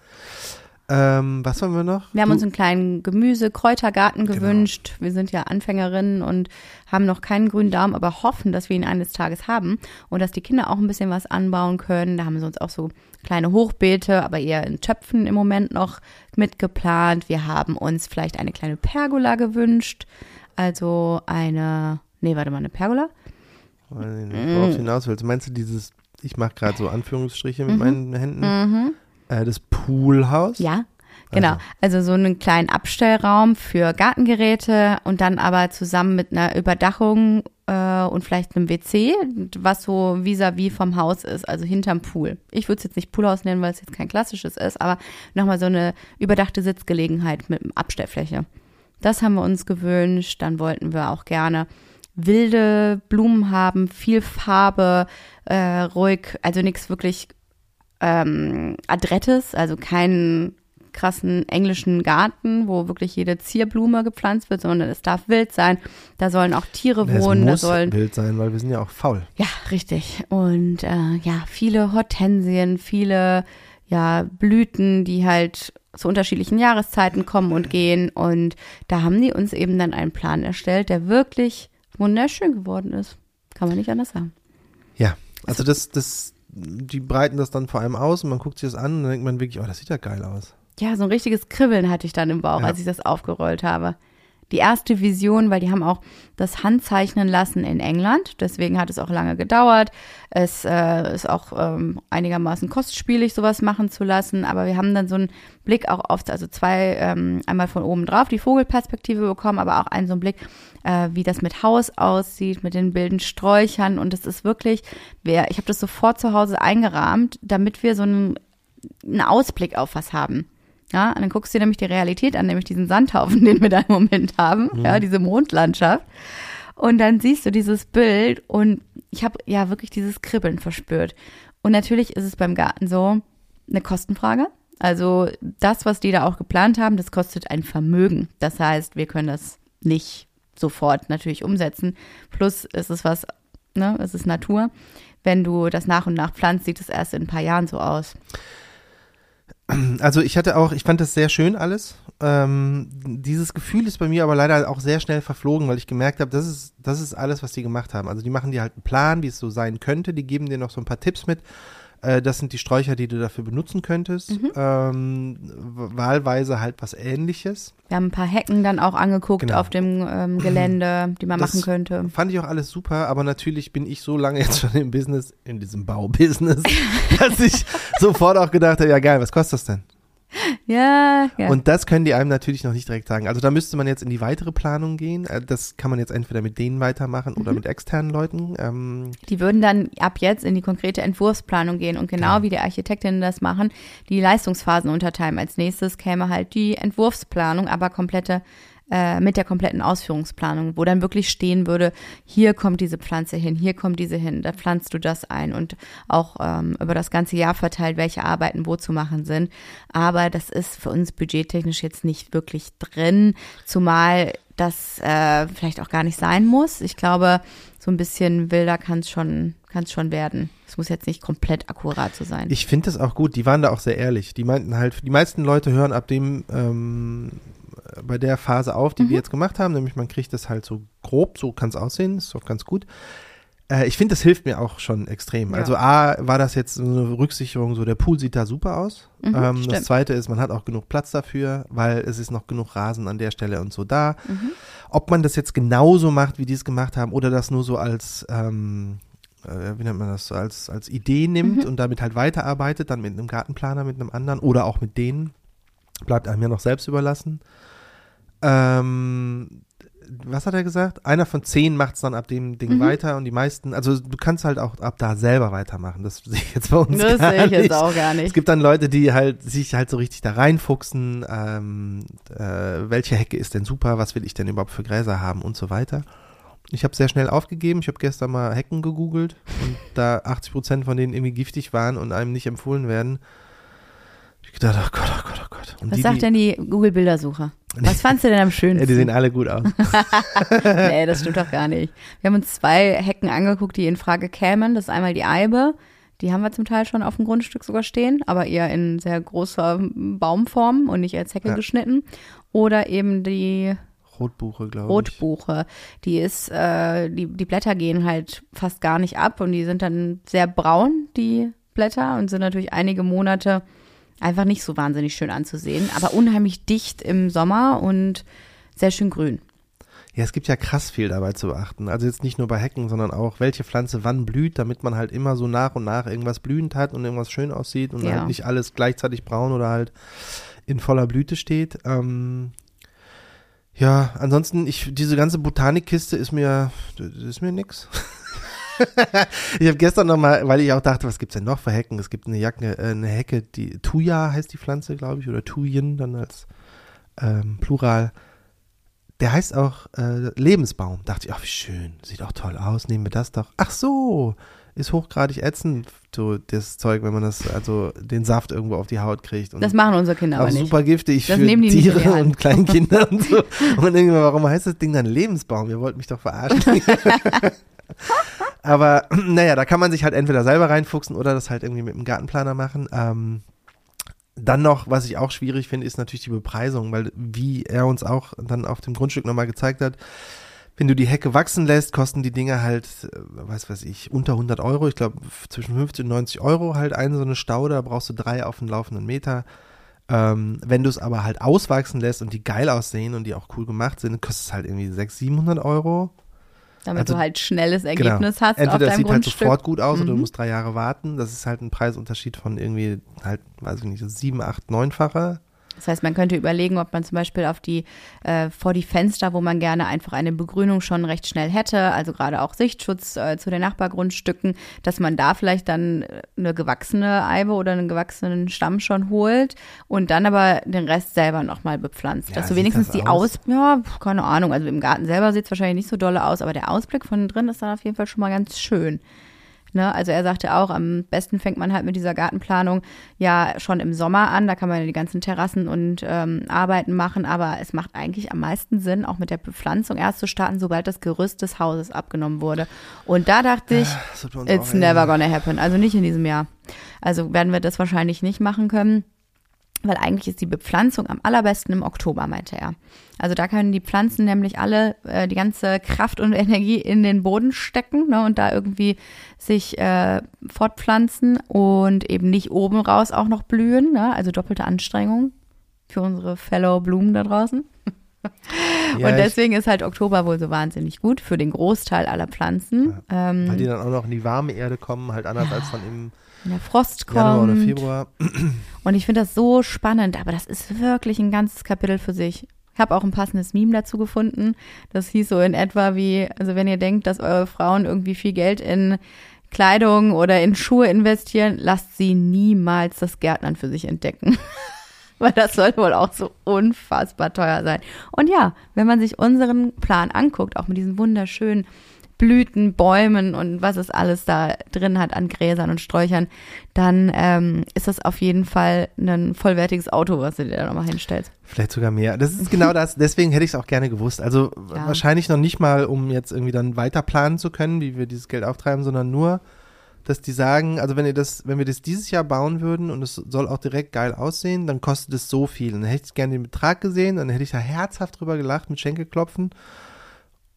B: Ähm, was haben wir noch?
A: Wir haben
B: Du-
A: uns einen kleinen Gemüse-Kräutergarten
B: Genau.
A: gewünscht. Wir sind ja Anfängerinnen und haben noch keinen grünen Daumen, aber hoffen, dass wir ihn eines Tages haben und dass die Kinder auch ein bisschen was anbauen können. Da haben sie uns auch so kleine Hochbeete, aber eher in Töpfen im Moment noch mitgeplant. Wir haben uns vielleicht eine kleine Pergola gewünscht. Also eine, nee, warte mal, eine Pergola?
B: Worauf du hinaus willst. Meinst du dieses, ich mache gerade so Anführungsstriche mit
A: Mhm.
B: meinen Händen,
A: Mhm.
B: Äh, das Poolhaus?
A: Ja, genau. Also so einen kleinen Abstellraum für Gartengeräte und dann aber zusammen mit einer Überdachung äh, und vielleicht einem WC, was so vis-à-vis vom Haus ist, also hinterm Pool. Ich würde es jetzt nicht Poolhaus nennen, weil es jetzt kein klassisches ist, aber nochmal so eine überdachte Sitzgelegenheit mit Abstellfläche. Das haben wir uns gewünscht. Dann wollten wir auch gerne wilde Blumen haben, viel Farbe, äh, ruhig, also nichts wirklich ähm, Adrettes, also keinen krassen englischen Garten, wo wirklich jede Zierblume gepflanzt wird, sondern es darf wild sein. Da sollen auch Tiere
B: Es
A: wohnen, da
B: muss
A: sollen
B: wild sein, weil wir sind ja auch faul.
A: ja, richtig. Und äh, ja, viele Hortensien, viele ja, Blüten, die halt zu unterschiedlichen Jahreszeiten kommen und gehen. Und da haben die uns eben dann einen Plan erstellt, der wirklich wunderschön geworden ist. Kann man nicht anders sagen.
B: Ja, also das, das, die breiten das dann vor allem aus und man guckt sich das an und dann denkt man wirklich, oh, das sieht ja geil aus.
A: Ja, so ein richtiges Kribbeln hatte ich dann im Bauch,
B: Ja.
A: als ich das aufgerollt habe. Die erste Vision, weil die haben auch das Handzeichnen lassen in England, deswegen hat es auch lange gedauert. Es äh, ist auch ähm, einigermaßen kostspielig, sowas machen zu lassen, aber wir haben dann so einen Blick auch auf, also zwei, ähm, einmal von oben drauf die Vogelperspektive bekommen, aber auch einen so einen Blick, äh, wie das mit Haus aussieht, mit den wilden Sträuchern und es ist wirklich, wer, ich habe das sofort zu Hause eingerahmt, damit wir so einen, einen Ausblick auf was haben. Ja, und dann guckst du dir nämlich die Realität an, nämlich diesen Sandhaufen, den wir da im Moment haben, ja, diese Mondlandschaft. Und dann siehst du dieses Bild und ich habe ja wirklich dieses Kribbeln verspürt. Und natürlich ist es beim Garten so eine Kostenfrage. Also das, was die da auch geplant haben, das kostet ein Vermögen. Das heißt, wir können das nicht sofort natürlich umsetzen. Plus ist es was, ne, es ist Natur. Wenn du das nach und nach pflanzt, sieht es erst in ein paar Jahren so aus.
B: Also ich hatte auch, ich fand das sehr schön alles. Ähm, dieses Gefühl ist bei mir aber leider auch sehr schnell verflogen, weil ich gemerkt habe, das ist, das ist alles, was die gemacht haben. Also die machen dir halt einen Plan, wie es so sein könnte, die geben dir noch so ein paar Tipps mit. Äh, das sind die Sträucher, die du dafür benutzen könntest. Ähm, w- wahlweise halt was ähnliches.
A: Wir haben ein paar Hecken dann auch angeguckt
B: Genau.
A: auf dem ähm, Gelände, die man
B: Das
A: machen könnte.
B: Fand ich auch alles super, aber natürlich bin ich so lange jetzt schon im Business, in diesem Baubusiness, dass ich sofort auch gedacht habe, ja geil, was kostet das denn?
A: Ja, ja.
B: Und das können die einem natürlich noch nicht direkt sagen. Also da müsste man jetzt in die weitere Planung gehen. Äh, Das kann man jetzt entweder mit denen weitermachen
A: Mhm.
B: oder mit externen Leuten. Ähm,
A: Die würden dann ab jetzt in die konkrete Entwurfsplanung gehen und genau
B: Genau.
A: wie die Architektinnen das machen, die Leistungsphasen unterteilen. Als nächstes käme halt die Entwurfsplanung, aber komplette äh, mit der kompletten Ausführungsplanung, wo dann wirklich stehen würde, hier kommt diese Pflanze hin, hier kommt diese hin, da pflanzt du das ein und auch ähm, über das ganze Jahr verteilt, welche Arbeiten wo zu machen sind. Aber das ist für uns budgettechnisch jetzt nicht wirklich drin, zumal das äh, vielleicht auch gar nicht sein muss. Ich glaube, so ein bisschen wilder kann es schon, kann's schon werden. Es muss jetzt nicht komplett akkurat so sein.
B: ich finde das auch gut. Die waren da auch sehr ehrlich. Die meinten halt, die meisten Leute hören ab dem ähm, bei der Phase auf, die
A: Mhm.
B: wir jetzt gemacht haben. Nämlich man kriegt das halt so grob, so kann es aussehen. Ist doch ganz gut. Äh, ich finde, das hilft mir auch schon extrem.
A: Ja.
B: Also A, war das jetzt so eine Rücksicherung, so der Pool sieht da super aus.
A: Mhm,
B: ähm, das zweite ist, man hat auch genug Platz dafür, weil es ist noch genug Rasen an der Stelle und so da.
A: Mhm.
B: Ob man das jetzt genauso macht, wie die es gemacht haben, oder das nur so als, ähm, äh, wie nennt man das, als, als Idee nimmt
A: Mhm.
B: und damit halt weiterarbeitet, dann mit einem Gartenplaner, mit einem anderen oder auch mit denen, bleibt einem ja noch selbst überlassen. Ähm, was hat er gesagt? Einer von zehn macht es dann ab dem Ding
A: Mhm.
B: weiter und die meisten, also du kannst halt auch ab da selber weitermachen. Das sehe ich jetzt bei uns
A: Das
B: gar
A: sehe ich
B: nicht.
A: jetzt auch gar
B: Es
A: nicht.
B: gibt dann Leute, die halt sich halt so richtig da reinfuchsen, ähm, äh, welche Hecke ist denn super, was will ich denn überhaupt für Gräser haben und so weiter. Ich habe sehr schnell aufgegeben. Ich habe gestern mal Hecken gegoogelt und da 80 Prozent von denen irgendwie giftig waren und einem nicht empfohlen werden. Ich gedacht, oh Gott, oh Gott, Gott. Und
A: Was
B: die,
A: sagt
B: die,
A: denn die Google-Bildersuche? Was fandst du denn am
B: ja,
A: schönsten?
B: die sehen alle gut aus.
A: nee, das stimmt doch gar nicht. Wir haben uns zwei Hecken angeguckt, die in Frage kämen. Das ist einmal die Eibe. Die haben wir zum Teil schon auf dem Grundstück sogar stehen, aber eher in sehr großer Baumform und nicht als Hecke
B: Ja.
A: geschnitten. Oder eben die
B: Rotbuche, glaube ich.
A: Rotbuche. Die ist, äh, die, die Blätter gehen halt fast gar nicht ab und die sind dann sehr braun, die Blätter, und sind natürlich einige Monate einfach nicht so wahnsinnig schön anzusehen, aber unheimlich dicht im Sommer und sehr schön grün.
B: Ja, es gibt ja krass viel dabei zu beachten. Also jetzt nicht nur bei Hecken, sondern auch, welche Pflanze wann blüht, damit man halt immer so nach und nach irgendwas blühend hat und irgendwas schön aussieht und
A: Ja.
B: halt nicht alles gleichzeitig braun oder halt in voller Blüte steht. Ähm, ja, ansonsten, ich, diese ganze Botanikkiste ist mir, ist mir nix. ich habe gestern noch mal, weil ich auch dachte, was gibt's denn noch für Hecken? Es gibt eine Jacke, äh, eine Hecke, die Thuja heißt die Pflanze, glaube ich, oder Thujen dann als ähm, Plural. Der heißt auch äh, Lebensbaum. Dachte ich, ach wie schön, sieht auch toll aus, nehmen wir das doch. Ach so, ist hochgradig ätzend, so das Zeug, wenn man das, also den Saft irgendwo auf die Haut kriegt.
A: Das machen unsere Kinder
B: auch
A: aber nicht.
B: super giftig
A: Das
B: für Tiere und Kleinkinder und so. Und irgendwann, warum heißt das Ding dann Lebensbaum? Ihr wollt mich doch verarschen. Aber naja, da kann man sich halt entweder selber reinfuchsen oder das halt irgendwie mit dem Gartenplaner machen. Ähm, dann noch, was ich auch schwierig finde, ist natürlich die Bepreisung, weil wie er uns auch dann auf dem Grundstück nochmal gezeigt hat, wenn du die Hecke wachsen lässt, kosten die Dinge halt, äh, was weiß ich, unter 100 Euro. Ich glaube, zwischen 50 und 90 Euro halt eine so eine Staude. Da brauchst du drei auf den laufenden Meter. Ähm, wenn du es aber halt auswachsen lässt und die geil aussehen und die auch cool gemacht sind, kostet es halt irgendwie 600, 700 Euro.
A: Damit
B: also-
A: du halt schnelles Ergebnis hast auf
B: Entweder
A: deinem
B: sieht halt
A: Grundstück.
B: sofort gut aus oder du
A: Mhm.
B: musst drei Jahre warten. Das ist halt ein Preisunterschied von irgendwie halt, weiß ich nicht, sieben, acht, neunfacher.
A: Das heißt, man könnte überlegen, ob man zum Beispiel auf die, äh, vor die Fenster, wo man gerne einfach eine Begrünung schon recht schnell hätte, also gerade auch Sichtschutz äh, zu den Nachbargrundstücken, dass man da vielleicht dann äh, eine gewachsene Eibe oder einen gewachsenen Stamm schon holt und dann aber den Rest selber nochmal bepflanzt.
B: Ja,
A: dass du wenigstens die
B: aus?
A: Aus, ja, keine Ahnung, also im Garten selber sieht es wahrscheinlich nicht so dolle aus, aber der Ausblick von drin ist dann auf jeden Fall schon mal ganz schön. Ne, also er sagte auch, am besten fängt man halt mit dieser Gartenplanung ja schon im Sommer an. Da kann man ja die ganzen Terrassen und ähm, Arbeiten machen, aber es macht eigentlich am meisten Sinn, auch mit der Bepflanzung erst zu starten, sobald das Gerüst des Hauses abgenommen wurde. Und da dachte ich,
B: bei uns
A: it's never gonna happen. Also nicht in diesem Jahr. Also werden wir das wahrscheinlich nicht machen können. Weil eigentlich ist die Bepflanzung am allerbesten im Oktober, meinte er. Also da können die Pflanzen nämlich alle äh, die ganze Kraft und Energie in den Boden stecken ne, und da irgendwie sich äh, fortpflanzen und eben nicht oben raus auch noch blühen. Ne? Also doppelte Anstrengung für unsere Fellow Blumen da draußen.
B: Ja,
A: und deswegen ist halt Oktober wohl so wahnsinnig gut für den Großteil aller Pflanzen.
B: Weil die
A: Ähm,
B: dann auch noch in die warme Erde kommen, halt anders als von im
A: wenn der Frost kommt.
B: Januar oder Februar.
A: Und ich finde das so spannend, aber das ist wirklich ein ganzes Kapitel für sich. Ich habe auch ein passendes Meme dazu gefunden. Das hieß so in etwa wie, also wenn ihr denkt, dass eure Frauen irgendwie viel Geld in Kleidung oder in Schuhe investieren, lasst sie niemals das Gärtnern für sich entdecken. Weil das soll wohl auch so unfassbar teuer sein. Und ja, wenn man sich unseren Plan anguckt, auch mit diesen wunderschönen Blüten, Bäumen und was es alles da drin hat an Gräsern und Sträuchern, dann ähm, ist das auf jeden Fall ein vollwertiges Auto, was du dir da nochmal hinstellst.
B: Vielleicht sogar mehr. Das ist genau das. Deswegen hätte ich es auch gerne gewusst. Also
A: Ja.
B: wahrscheinlich noch nicht mal, um jetzt irgendwie dann weiter planen zu können, wie wir dieses Geld auftreiben, sondern nur, dass die sagen, also wenn ihr das, wenn wir das dieses Jahr bauen würden und es soll auch direkt geil aussehen, dann kostet es so viel. Und dann hätte ich gerne den Betrag gesehen, dann hätte ich da herzhaft drüber gelacht mit Schenkelklopfen.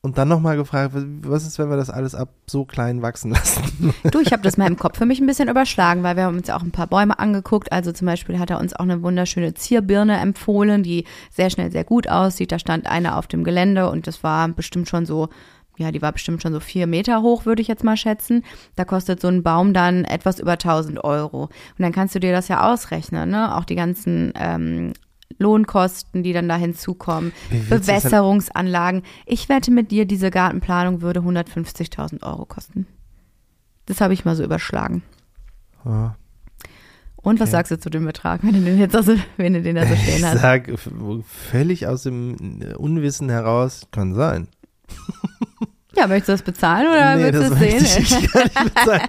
B: Und dann nochmal gefragt, was ist, wenn wir das alles ab so klein wachsen lassen?
A: Du, ich habe das mal im Kopf für mich ein bisschen überschlagen, weil wir haben uns ja auch ein paar Bäume angeguckt. Also zum Beispiel hat er uns auch eine wunderschöne Zierbirne empfohlen, die sehr schnell sehr gut aussieht. Da stand eine auf dem Gelände und das war bestimmt schon so, ja, die war bestimmt schon so vier Meter hoch, würde ich jetzt mal schätzen. Da kostet so ein Baum dann etwas über 1000 Euro. Und dann kannst du dir das ja ausrechnen, ne? Auch die ganzen ähm, Lohnkosten, die dann da hinzukommen, Bewässerungsanlagen. Ich wette mit dir, diese Gartenplanung würde 150.000 Euro kosten. Das habe ich mal so überschlagen.
B: Ja.
A: Und was
B: Okay.
A: sagst du zu dem Betrag, wenn du den jetzt also, wenn du den da so
B: Ich
A: stehen hast?
B: sag f- völlig aus dem Unwissen heraus, kann sein.
A: Ja, möchtest du das bezahlen oder
B: nee,
A: willst du
B: das
A: sehen?
B: ich gar nicht bezahlen.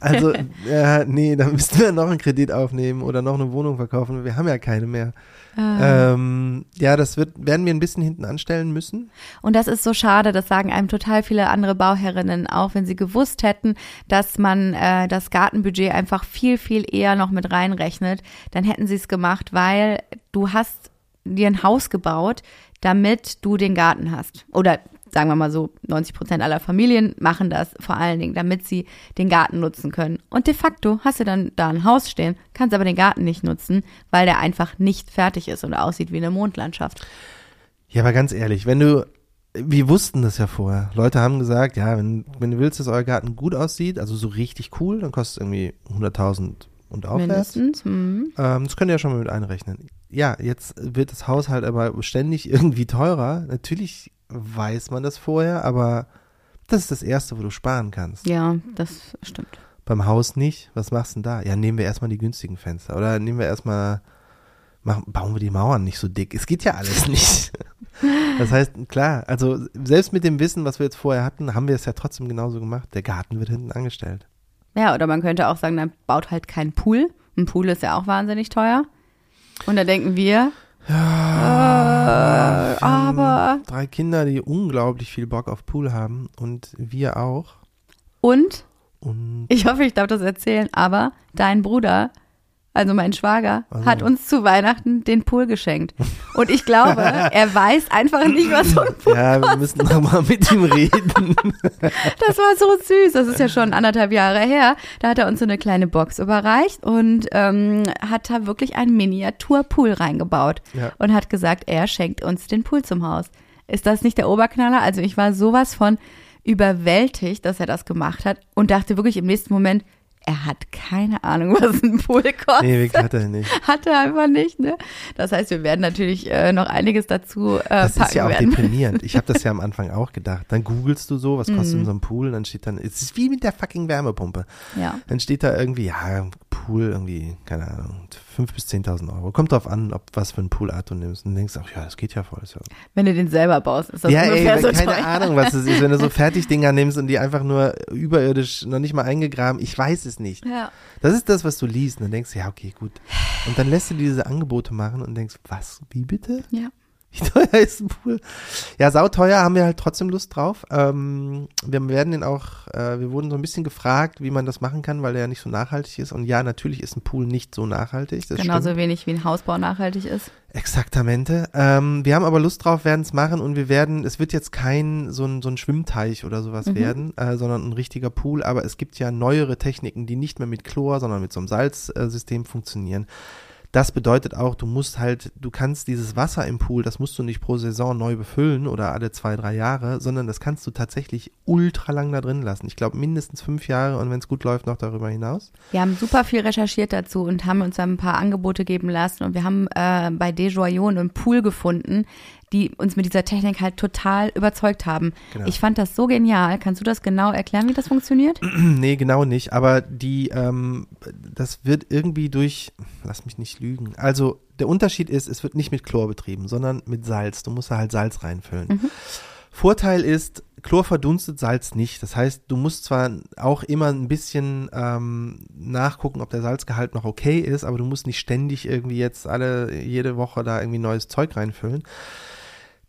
B: Also, ja, nee, da müssten wir noch einen Kredit aufnehmen oder noch eine Wohnung verkaufen. Wir haben ja keine mehr.
A: Ah.
B: Ähm, ja, das wird, werden wir ein bisschen hinten anstellen müssen.
A: Und das ist so schade, das sagen einem total viele andere Bauherrinnen auch, wenn sie gewusst hätten, dass man äh, das Gartenbudget einfach viel, viel eher noch mit reinrechnet, dann hätten sie es gemacht, weil du hast dir ein Haus gebaut, damit du den Garten hast. Oder sagen wir mal so, 90 Prozent aller Familien machen das vor allen Dingen, damit sie den Garten nutzen können. Und de facto hast du dann da ein Haus stehen, kannst aber den Garten nicht nutzen, weil der einfach nicht fertig ist und aussieht wie eine Mondlandschaft.
B: Ja, aber ganz ehrlich, wenn du, wir wussten das ja vorher. Leute haben gesagt, ja, wenn, wenn du willst, dass euer Garten gut aussieht, also so richtig cool, dann kostet es irgendwie 100.000 und aufwärts.
A: Mindestens. Mhm.
B: Ähm, das könnt ihr ja schon mal mit einrechnen. Ja, jetzt wird das Haushalt aber ständig irgendwie teurer. Natürlich weiß man das vorher, aber das ist das Erste, wo du sparen kannst.
A: Ja, das stimmt.
B: Beim Haus nicht. Was machst du denn da? Ja, nehmen wir erstmal die günstigen Fenster. Oder nehmen wir erstmal, machen, bauen wir die Mauern nicht so dick. Es geht ja alles nicht. Das heißt, klar, also selbst mit dem Wissen, was wir jetzt vorher hatten, haben wir es ja trotzdem genauso gemacht. Der Garten wird hinten angestellt.
A: Ja, oder man könnte auch sagen, dann baut halt keinen Pool. Ein Pool ist ja auch wahnsinnig teuer. Und da denken wir, äh, aber
B: Drei Kinder, die unglaublich viel Bock auf Pool haben und wir auch.
A: und
B: Und
A: ich hoffe, ich darf das erzählen, aber dein Bruder, also mein Schwager,
B: Also.
A: hat uns zu Weihnachten den Pool geschenkt. Und ich glaube, er weiß einfach nicht, was so ein Pool
B: ja, wir müssen noch mal mit ihm reden.
A: Das war so süß. Das ist ja schon anderthalb Jahre her. Da hat er uns so eine kleine Box überreicht und ähm, hat da wirklich einen Miniaturpool reingebaut
B: Ja.
A: und hat gesagt, er schenkt uns den Pool zum Haus. Ist das nicht der Oberknaller? Also ich war sowas von überwältigt, dass er das gemacht hat und dachte wirklich im nächsten Moment, er hat keine Ahnung, was ein Pool kostet.
B: Nee, wirklich hat er nicht.
A: Hat er einfach nicht, ne? Das heißt, wir werden natürlich äh, noch einiges dazu äh,
B: Das ist ja auch
A: werden.
B: deprimierend. Ich habe das ja am Anfang auch gedacht. Dann googelst du so, was kostet
A: Mhm.
B: in so einem Pool? Und dann steht dann, es ist wie mit der fucking Wärmepumpe.
A: Ja.
B: Dann steht da irgendwie, ja, Pool irgendwie, keine Ahnung, 5.000 bis 10.000 Euro. Kommt drauf an, ob was für ein Poolart du nimmst. Und denkst, ach ja, das geht ja voll. Ja,
A: Wenn du den selber baust, ist das
B: ja ey,
A: ungefähr so
B: keine
A: teuer.
B: Ahnung, was es ist. Wenn du so Fertigdinger nimmst und die einfach nur überirdisch, noch nicht mal eingegraben, ich weiß es nicht.
A: Ja.
B: Das ist das, was du liest. Und dann denkst du, ja, okay, gut. Und dann lässt du dir diese Angebote machen und denkst, was, wie bitte?
A: Ja.
B: Wie teuer ist ein Pool? Ja, sauteuer haben wir halt trotzdem Lust drauf. Ähm, wir werden den auch, äh, wir wurden so ein bisschen gefragt, wie man das machen kann, weil der ja nicht so nachhaltig ist. Und ja, natürlich ist ein Pool nicht so nachhaltig. Das
A: Genauso
B: stimmt.
A: wenig wie ein Hausbau nachhaltig ist.
B: Exaktamente. Ähm, wir haben aber Lust drauf, werden es machen und wir werden, es wird jetzt kein so ein, so ein Schwimmteich oder sowas
A: Mhm.
B: werden, äh, sondern ein richtiger Pool. Aber es gibt ja neuere Techniken, die nicht mehr mit Chlor, sondern mit so einem Salzsystem funktionieren. Das bedeutet auch, du musst halt, du kannst dieses Wasser im Pool, das musst du nicht pro Saison neu befüllen oder alle zwei, drei Jahre, sondern das kannst du tatsächlich ultra lang da drin lassen. Ich glaube mindestens fünf Jahre und wenn es gut läuft, noch darüber hinaus.
A: Wir haben super viel recherchiert dazu und haben uns ein paar Angebote geben lassen und wir haben äh, bei Desjoyaux einen Pool gefunden, die uns mit dieser Technik halt total überzeugt haben.
B: Genau.
A: Ich fand das so genial. Kannst du das genau erklären, wie das funktioniert?
B: nee, genau nicht. Aber die, ähm, das wird irgendwie durch, lass mich nicht lügen. Also der Unterschied ist, es wird nicht mit Chlor betrieben, sondern mit Salz. Du musst da halt Salz reinfüllen.
A: Mhm.
B: Vorteil ist, Chlor verdunstet Salz nicht. Das heißt, du musst zwar auch immer ein bisschen ähm, nachgucken, ob der Salzgehalt noch okay ist, aber du musst nicht ständig irgendwie jetzt alle, jede Woche da irgendwie neues Zeug reinfüllen.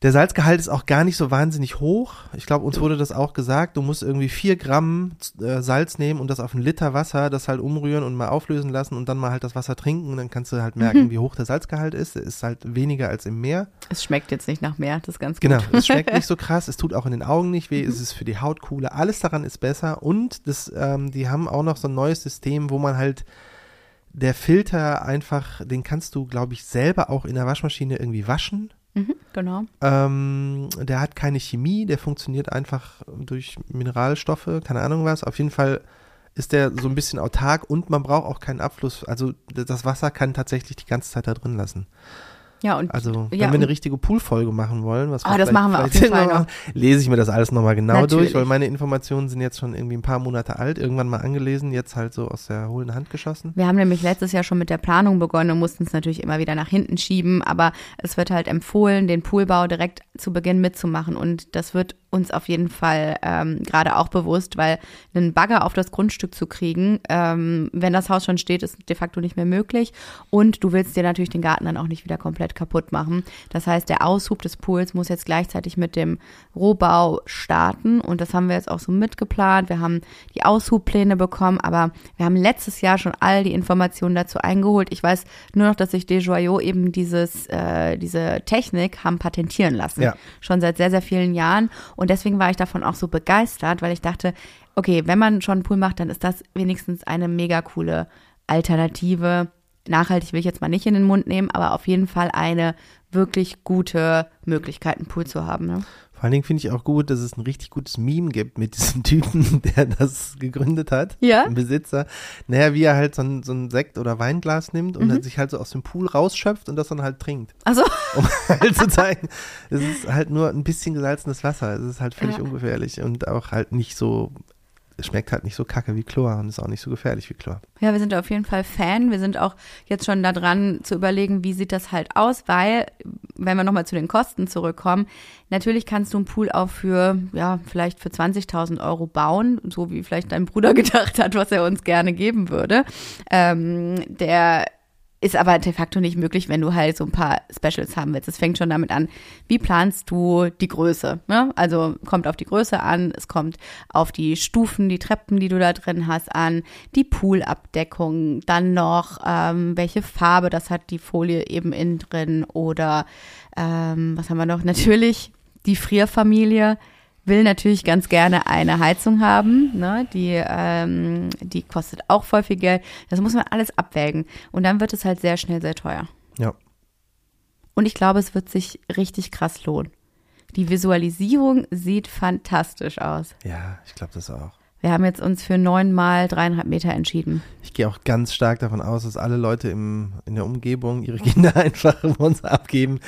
B: Der Salzgehalt ist auch gar nicht so wahnsinnig hoch. Ich glaube, uns wurde das auch gesagt. Du musst irgendwie vier Gramm äh, Salz nehmen und das auf einen Liter Wasser, das halt umrühren und mal auflösen lassen und dann mal halt das Wasser trinken. Und dann kannst du halt merken,
A: Mhm.
B: wie hoch der Salzgehalt ist. Der ist halt weniger als im Meer.
A: Es schmeckt jetzt nicht nach mehr, das ist ganz
B: Genau,
A: gut.
B: es schmeckt nicht so krass, es tut auch in den Augen nicht weh, es ist für die Haut cooler, alles daran ist besser und das, ähm, die haben auch noch so ein neues System, wo man halt der Filter einfach, den kannst du, glaube ich, selber auch in der Waschmaschine irgendwie waschen.
A: Mhm, genau.
B: Ähm, der hat keine Chemie, der funktioniert einfach durch Mineralstoffe, keine Ahnung was. Auf jeden Fall ist der so ein bisschen autark und man braucht auch keinen Abfluss. Also das Wasser kann tatsächlich die ganze Zeit da drin lassen.
A: Ja, und
B: Also, wenn
A: ja,
B: wir eine richtige Poolfolge machen wollen, was
A: Ah, das
B: vielleicht-
A: machen wir auf jeden Fall
B: irgendwann machen, lese ich mir das alles nochmal genau
A: Natürlich.
B: durch, weil meine Informationen sind jetzt schon irgendwie ein paar Monate alt, irgendwann mal angelesen, jetzt halt so aus der hohlen Hand geschossen.
A: Wir haben nämlich letztes Jahr schon mit der Planung begonnen und mussten es natürlich immer wieder nach hinten schieben, aber es wird halt empfohlen, den Poolbau direkt zu Beginn mitzumachen und das wird uns auf jeden Fall ähm, gerade auch bewusst, weil einen Bagger auf das Grundstück zu kriegen, ähm, wenn das Haus schon steht, ist de facto nicht mehr möglich und du willst dir natürlich den Garten dann auch nicht wieder komplett kaputt machen. Das heißt, der Aushub des Pools muss jetzt gleichzeitig mit dem Rohbau starten und das haben wir jetzt auch so mitgeplant. Wir haben die Aushubpläne bekommen, aber wir haben letztes Jahr schon all die Informationen dazu eingeholt. Ich weiß nur noch, dass sich Desjoyaux eben dieses, äh, diese Technik haben patentieren lassen.
B: Ja.
A: Schon seit sehr, sehr vielen Jahren. Und deswegen war ich davon auch so begeistert, weil ich dachte, okay, wenn man schon einen Pool macht, dann ist das wenigstens eine mega coole Alternative. Nachhaltig will ich jetzt mal nicht in den Mund nehmen, aber auf jeden Fall eine wirklich gute Möglichkeit, einen Pool zu haben. Ne?
B: Vor allen Dingen finde ich auch gut, dass es ein richtig gutes Meme gibt mit diesem Typen, der das gegründet hat,
A: Ja.
B: ein Besitzer. Naja, wie er halt so ein, so ein Sekt oder Weinglas nimmt
A: Mhm.
B: und dann sich halt so aus dem Pool rausschöpft und das dann halt trinkt.
A: Also,
B: um halt zu zeigen, es ist halt nur ein bisschen gesalzenes Wasser. Es ist halt völlig
A: Ja.
B: ungefährlich und auch halt nicht so, es schmeckt halt nicht so kacke wie Chlor und ist auch nicht so gefährlich wie Chlor.
A: Ja, wir sind auf jeden Fall Fan. Wir sind auch jetzt schon da dran zu überlegen, wie sieht das halt aus, weil, wenn wir nochmal zu den Kosten zurückkommen, natürlich kannst du einen Pool auch für, ja, vielleicht für 20.000 Euro bauen, so wie vielleicht dein Bruder gedacht hat, was er uns gerne geben würde. Ähm, der ist aber de facto nicht möglich, wenn du halt so ein paar Specials haben willst. Es fängt schon damit an, wie planst du die Größe? Ne? Also kommt auf die Größe an, es kommt auf die Stufen, die Treppen, die du da drin hast, an, die Poolabdeckung, dann noch, ähm, welche Farbe das hat die Folie eben innen drin oder ähm, was haben wir noch? Natürlich die Frierfamilie will natürlich ganz gerne eine Heizung haben, ne? die, ähm, die kostet auch voll viel Geld. Das muss man alles abwägen. Und dann wird es halt sehr schnell sehr teuer.
B: Ja.
A: Und ich glaube, es wird sich richtig krass lohnen. Die Visualisierung sieht fantastisch aus.
B: Ja, ich glaube das auch.
A: Wir haben jetzt uns für neun mal dreieinhalb Meter entschieden.
B: Ich gehe auch ganz stark davon aus, dass alle Leute im, in der Umgebung ihre Kinder einfach bei uns abgeben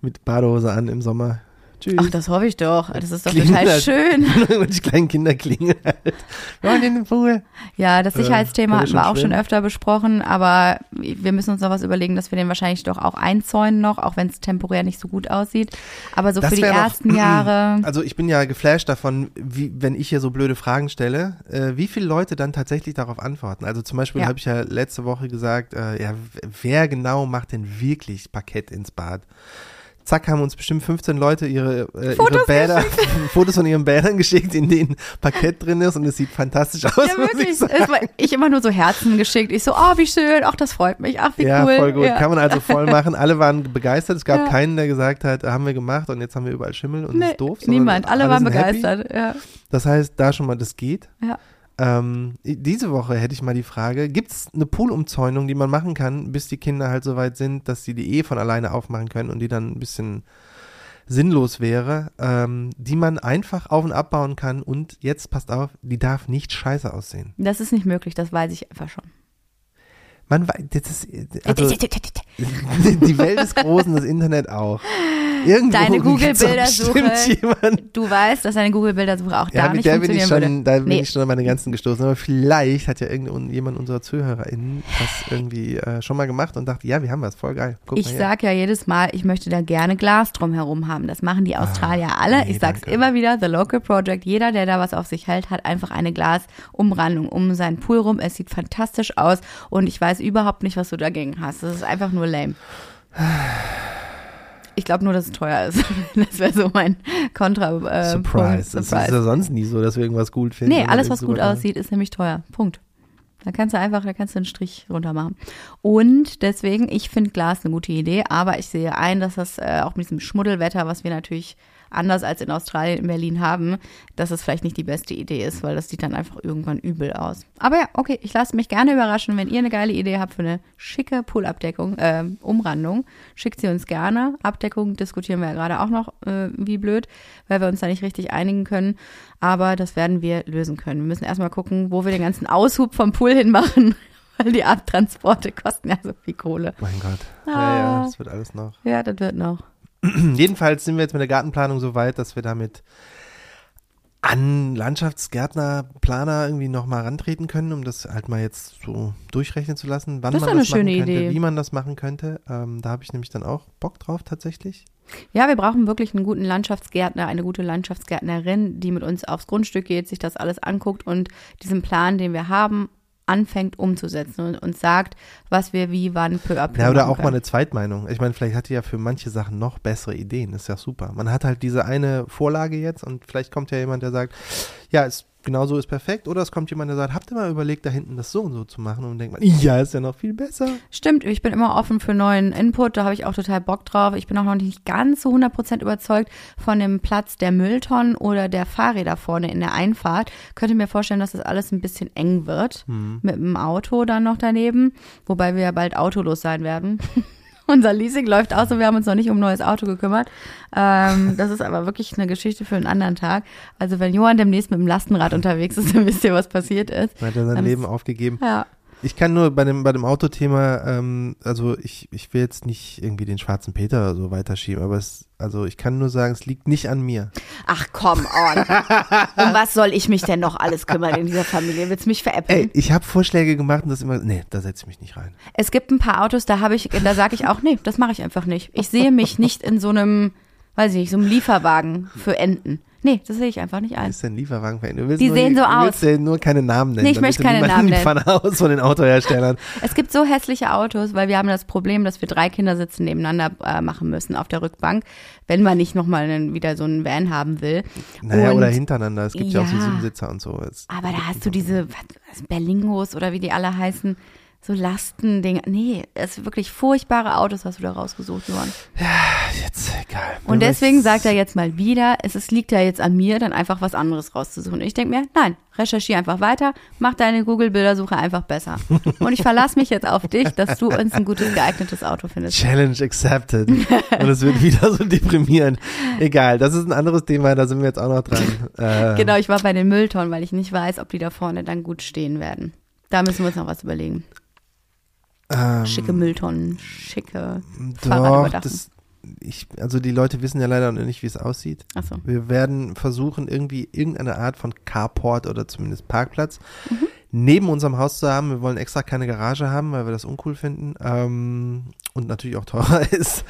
B: mit Badehose an im Sommer. Tschüss.
A: Ach, das hoffe ich doch. Das ist doch
B: Klingt
A: total
B: halt-
A: schön.
B: Und die kleinen Kinder klingeln halt. Wir wollen in den Pool.
A: Ja, das
B: Äh,
A: Sicherheitsthema
B: können
A: hatten
B: wir
A: auch schon öfter besprochen, aber wir müssen uns noch was überlegen, dass wir den wahrscheinlich doch auch einzäunen noch, auch wenn es temporär nicht so gut aussieht. Aber so
B: Das
A: für die
B: wär noch-
A: ersten Jahre.
B: Also ich bin ja geflasht davon, wie, wenn ich hier so blöde Fragen stelle, äh, wie viele Leute dann tatsächlich darauf antworten. Also zum Beispiel
A: Ja.
B: habe ich ja letzte Woche gesagt, äh, ja, wer genau macht denn wirklich Parkett ins Bad? Zack, haben uns bestimmt 15 Leute ihre, äh, ihre
A: Fotos
B: Bäder, Fotos von ihren Bädern geschickt, in denen Parkett drin ist und es sieht fantastisch aus.
A: Ja, wirklich.
B: Ich,
A: war, ich immer nur so Herzen geschickt. Ich so, oh, wie schön, ach, das freut mich, ach, wie
B: ja,
A: cool.
B: voll gut.
A: Ja.
B: Kann man also voll machen. Alle waren begeistert. Es gab
A: Ja.
B: keinen, der gesagt hat, haben wir gemacht und jetzt haben wir überall Schimmel und
A: Nee,
B: ist doof.
A: niemand, alle waren begeistert. Ja.
B: Das heißt, da schon mal, das geht.
A: Ja.
B: Ähm, diese Woche hätte ich mal die Frage, gibt es eine Poolumzäunung, die man machen kann, bis die Kinder halt so weit sind, dass sie die eh von alleine aufmachen können und die dann ein bisschen sinnlos wäre, ähm, die man einfach auf und abbauen kann und jetzt passt auf, die darf nicht scheiße aussehen.
A: Das ist nicht möglich, das weiß ich einfach schon.
B: Man weiß, das ist, also, die Welt ist groß und das Internet auch. Irgendwo
A: Deine Google-Bildersuche. Du weißt, dass deine Google-Bildersuche auch
B: ja,
A: da nicht
B: der bin ich
A: funktionieren
B: schon,
A: würde.
B: da bin
A: Nee.
B: ich schon an meine Grenzen gestoßen. Aber vielleicht hat ja irgendjemand unserer ZuhörerInnen das irgendwie äh, schon mal gemacht und dachte, ja, wir haben was, voll geil. Guck
A: Ich
B: mal her.
A: sag ja jedes Mal, ich möchte da gerne Glas drumherum haben. Das machen die Australier alle.
B: Ah, nee,
A: ich sag's
B: danke.
A: immer wieder, The Local Project. Jeder, der da was auf sich hält, hat einfach eine Glasumrandung um seinen Pool rum. Es sieht fantastisch aus und ich weiß überhaupt nicht, was du dagegen hast. Das ist einfach nur lame. Ich glaube nur, dass es teuer ist. Das wäre so mein Kontra. Äh,
B: Surprise.
A: Punkt.
B: Das ist ja sonst nie so, dass wir irgendwas gut finden.
A: Nee, alles, was gut
B: geil.
A: aussieht, ist nämlich teuer. Punkt. Da kannst du einfach, da kannst du einen Strich runter machen. Und deswegen, ich finde Glas eine gute Idee, aber ich sehe ein, dass das äh, auch mit diesem Schmuddelwetter, was wir natürlich anders als in Australien, in Berlin haben, dass es vielleicht nicht die beste Idee ist, weil das sieht dann einfach irgendwann übel aus. Aber ja, okay, ich lasse mich gerne überraschen, wenn ihr eine geile Idee habt für eine schicke Poolabdeckung, äh, Umrandung, schickt sie uns gerne. Abdeckung diskutieren wir ja gerade auch noch, äh, wie blöd, weil wir uns da nicht richtig einigen können. Aber das werden wir lösen können. Wir müssen erstmal gucken, wo wir den ganzen Aushub vom Pool hin machen, weil die Abtransporte kosten ja so viel Kohle.
B: Mein Gott. Ja,
A: Ah.
B: ja, das wird alles noch.
A: Ja, das wird noch.
B: Jedenfalls sind wir jetzt mit der Gartenplanung so weit, dass wir damit an Landschaftsgärtner, Planer irgendwie nochmal rantreten können, um das halt mal jetzt so durchrechnen zu lassen, wann
A: Das ist
B: man das
A: eine
B: machen
A: schöne
B: könnte,
A: Idee.
B: wie man das machen könnte. Ähm, da habe ich nämlich dann auch Bock drauf tatsächlich.
A: Ja, wir brauchen wirklich einen guten Landschaftsgärtner, eine gute Landschaftsgärtnerin, die mit uns aufs Grundstück geht, sich das alles anguckt und diesen Plan, den wir haben, anfängt umzusetzen und uns sagt, was wir wie, wann, peu à peu
B: Ja, oder auch mal
A: können.
B: eine Zweitmeinung. Ich meine, vielleicht hat die ja für manche Sachen noch bessere Ideen. Das ist ja super. Man hat halt diese eine Vorlage jetzt und vielleicht kommt ja jemand, der sagt, ja, ist, genau so ist perfekt. Oder es kommt jemand, der sagt, habt ihr mal überlegt, da hinten das so und so zu machen? Und denkt man, ja, ist ja noch viel besser.
A: Stimmt, ich bin immer offen für neuen Input, da habe ich auch total Bock drauf. Ich bin auch noch nicht ganz so 100% überzeugt von dem Platz der Mülltonnen oder der Fahrräder vorne in der Einfahrt. Könnte mir vorstellen, dass das alles ein bisschen eng wird mit dem Auto dann noch daneben, wobei wir ja bald autolos sein werden. Unser Leasing läuft aus und wir haben uns noch nicht um ein neues Auto gekümmert. Ähm, das ist aber wirklich eine Geschichte für einen anderen Tag. Also wenn Johann demnächst mit dem Lastenrad unterwegs ist, dann wisst ihr, was passiert ist.
B: Man hat ja sein
A: Dann
B: Leben aufgegeben.
A: Ja.
B: Ich kann nur bei dem, bei dem Autothema, ähm, also ich, ich will jetzt nicht irgendwie den schwarzen Peter so weiterschieben, aber es, also ich kann nur sagen, es liegt nicht an mir.
A: Ach komm on. um was soll ich mich denn noch alles kümmern in dieser Familie? Willst du mich veräppeln?
B: Ey, ich habe Vorschläge gemacht und das immer, nee, da setze ich mich nicht rein.
A: Es gibt ein paar Autos, da habe ich, da sage ich auch, nee, das mache ich einfach nicht. Ich sehe mich nicht in so einem, weiß ich nicht, so einem Lieferwagen für Enten. Nee, das sehe ich einfach nicht
B: Was
A: ein.
B: ist denn Lieferwagen für Du willst
A: Die
B: nur,
A: sehen so
B: du
A: aus.
B: willst ja nur keine Namen nennen.
A: Nee, ich möchte keine Namen
B: die Pfanne aus von den Autoherstellern.
A: Es gibt so hässliche Autos, weil wir haben das Problem, dass wir drei Kindersitze nebeneinander äh, machen müssen auf der Rückbank, wenn man nicht nochmal einen, wieder so einen Van haben will.
B: Naja,
A: Und-
B: oder hintereinander. Es gibt ja, auch so
A: Ja.
B: Siebensitzer und so. Es-
A: Aber da hast du diese was, Berlingos oder wie die alle heißen, so Lastendinger. Nee, es ist wirklich furchtbare Autos hast du da rausgesucht, Johann.
B: Jetzt, egal.
A: Und deswegen sagt er jetzt mal wieder, es ist, liegt ja jetzt an mir, dann einfach was anderes rauszusuchen. Und ich denke mir, nein, recherchiere einfach weiter, mach deine Google-Bildersuche einfach besser. Und ich verlasse mich jetzt auf dich, dass du uns ein gutes, geeignetes Auto findest.
B: Challenge accepted. Und es wird wieder so deprimierend. Egal, das ist ein anderes Thema, da sind wir jetzt auch noch dran. Äh,
A: Genau, ich war bei den Mülltonnen, weil ich nicht weiß, ob die da vorne dann gut stehen werden. Da müssen wir uns noch was überlegen.
B: Ähm,
A: Schicke Mülltonnen, schicke
B: Doch, das, ich, also die Leute wissen ja leider noch nicht, wie es aussieht.
A: Achso.
B: Wir werden versuchen, irgendwie irgendeine Art von Carport oder zumindest Parkplatz
A: Mhm.
B: neben unserem Haus zu haben. Wir wollen extra keine Garage haben, weil wir das uncool finden ähm, und natürlich auch teurer ist.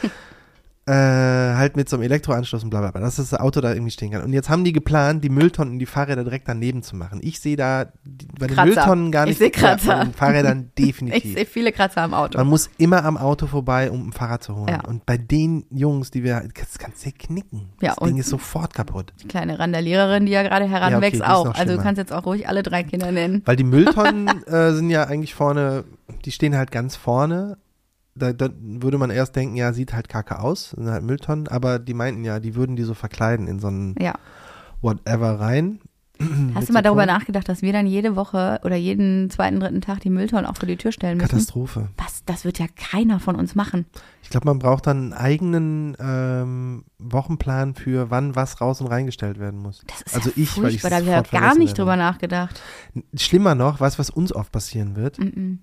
B: Äh, halt mit so einem Elektroanschluss und bla bla bla, dass das Auto da irgendwie stehen kann. Und jetzt haben die geplant, die Mülltonnen und die Fahrräder direkt daneben zu machen. Ich sehe da die, bei den
A: Kratzer.
B: Mülltonnen gar
A: Ich
B: nicht.
A: seh Kratzer.
B: Ja, bei den Fahrrädern
A: Ich
B: definitiv.
A: sehe viele Kratzer am Auto.
B: Man muss immer am Auto vorbei, um ein Fahrrad zu holen.
A: Ja.
B: Und bei den Jungs, die wir, das kannst du knicken.
A: Ja,
B: das Ding ist sofort kaputt.
A: Die kleine Randaliererin, die ja gerade heranwächst,
B: Ja, okay,
A: auch. Also du kannst jetzt auch ruhig alle drei Kinder nennen.
B: Weil die Mülltonnen äh, sind ja eigentlich vorne, die stehen halt ganz vorne. Da, da würde man erst denken, ja, sieht halt kacke aus, sind halt Mülltonnen, aber die meinten ja, die würden die so verkleiden in so einen
A: Ja.
B: whatever rein.
A: Hast du mal darüber nachgedacht, dass wir dann jede Woche oder jeden zweiten, dritten Tag die Mülltonnen auch vor die Tür stellen müssen?
B: Katastrophe.
A: Was? Das wird ja keiner von uns machen.
B: Ich glaube, man braucht dann einen eigenen ähm, Wochenplan für wann was raus und reingestellt werden muss.
A: Das ist
B: also
A: ja
B: ich, weil ich
A: furchtbar, da habe ich ja gar nicht
B: werde.
A: drüber nachgedacht.
B: Schlimmer noch, weißt du, was uns oft passieren wird?
A: Mm-mm.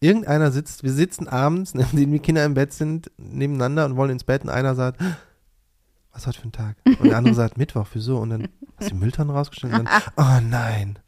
B: Irgendeiner sitzt, wir sitzen abends, nachdem die Kinder im Bett sind, nebeneinander und wollen ins Bett und einer sagt, was ist heute für ein Tag? Und der andere sagt, Mittwoch, wieso? Und dann hast du die Mülltonnen rausgestellt und dann, oh nein.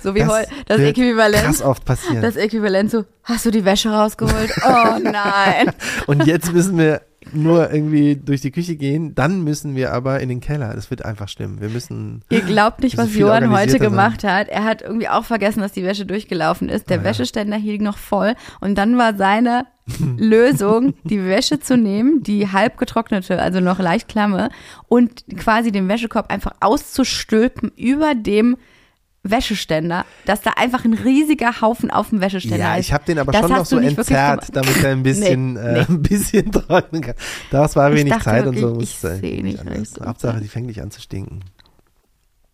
A: So wie
B: Das
A: heute, das Äquivalent.
B: Krass oft passieren.
A: Das Äquivalent zu, hast du die Wäsche rausgeholt? Oh nein.
B: Und jetzt müssen wir nur irgendwie durch die Küche gehen, dann müssen wir aber in den Keller. Das wird einfach schlimm. Wir müssen,
A: Ihr glaubt nicht, was Johann heute gemacht hat. Er hat irgendwie auch vergessen, dass die Wäsche durchgelaufen ist. Der
B: Ah, ja.
A: Wäscheständer hielt noch voll. Und dann war seine Lösung, die Wäsche zu nehmen, die halb getrocknete, also noch leicht klamme, und quasi den Wäschekorb einfach auszustülpen über dem Wäscheständer, dass da einfach ein riesiger Haufen auf dem Wäscheständer
B: ja,
A: ist.
B: ich habe den aber
A: Das
B: schon noch so
A: nicht wirklich
B: entzerrt, damit er ein bisschen,
A: Nee,
B: äh,
A: nee.
B: ein bisschen trocknen kann. Das war wenig Zeit und so
A: wirklich,
B: muss
A: ich seh nicht
B: anders.
A: richtig.
B: Hauptsache, die fängt nicht an zu stinken.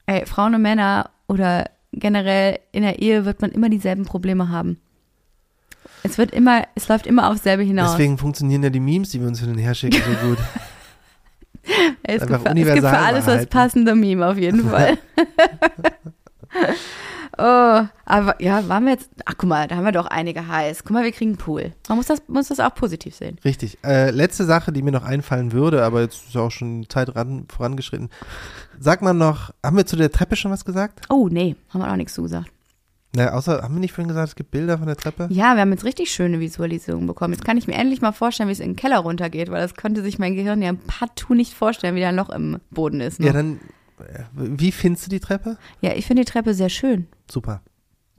A: Ey, Frauen und Männer oder generell in der Ehe wird man immer dieselben Probleme haben. Es wird immer, es läuft immer aufs selbe hinaus.
B: Deswegen funktionieren ja die Memes, die wir uns hin und her schicken, so gut.
A: Es, gibt für, es gibt für alles das
B: Universalwahrheiten.
A: passende Meme auf jeden Fall. oh, aber ja, waren wir jetzt, ach guck mal, da haben wir doch einige heiß. Guck mal, wir kriegen einen Pool. Man muss das, muss das auch positiv sehen.
B: Richtig. Äh, letzte Sache, die mir noch einfallen würde, aber jetzt ist ja auch schon Zeit ran, vorangeschritten. Sag mal noch, haben wir zu der Treppe schon was gesagt?
A: Oh, nee, haben wir auch nichts zugesagt.
B: Naja, außer, haben wir nicht vorhin gesagt, es gibt Bilder von der Treppe?
A: Ja, wir haben jetzt richtig schöne Visualisierungen bekommen. Jetzt kann ich mir endlich mal vorstellen, wie es in den Keller runtergeht, weil das konnte sich mein Gehirn ja partout nicht vorstellen, wie da ein Loch im Boden ist. Ne?
B: Ja, dann, wie findest du die Treppe?
A: ja, ich finde die Treppe sehr schön.
B: Super.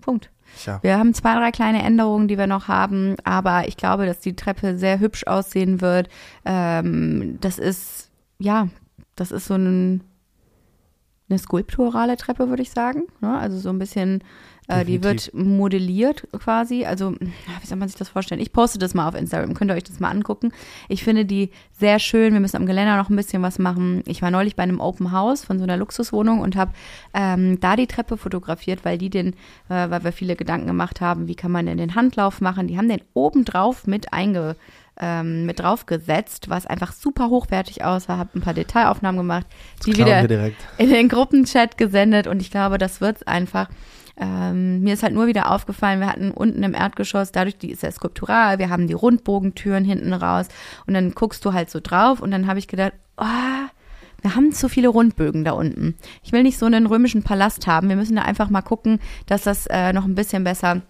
A: Punkt.
B: Ja.
A: Wir haben zwei, drei kleine Änderungen, die wir noch haben, aber ich glaube, dass die Treppe sehr hübsch aussehen wird. Ähm, das ist, ja, das ist so ein, eine skulpturale Treppe, würde ich sagen. Ne? Also so ein bisschen, äh, die wird modelliert quasi. Also, wie soll man sich das vorstellen? Ich poste das mal auf Instagram, könnt ihr euch das mal angucken. Ich finde die sehr schön. Wir müssen am Geländer noch ein bisschen was machen. Ich war neulich bei einem Open House von so einer Luxuswohnung und habe ähm, da die Treppe fotografiert, weil die den, äh, weil wir viele Gedanken gemacht haben, wie kann man denn den Handlauf machen. Die haben den obendrauf mit einge ähm, mit draufgesetzt, was einfach super hochwertig aussah, habe ein paar Detailaufnahmen gemacht, die wieder in den Gruppenchat gesendet und ich glaube, das wird's einfach. Ähm, mir ist halt nur wieder aufgefallen, wir hatten unten im Erdgeschoss, dadurch die ist ja skulptural, wir haben die Rundbogentüren hinten raus und dann guckst du halt so drauf und dann habe ich gedacht, oh, wir haben zu viele Rundbögen da unten. Ich will nicht so einen römischen Palast haben. Wir müssen da einfach mal gucken, dass das äh, noch ein bisschen besser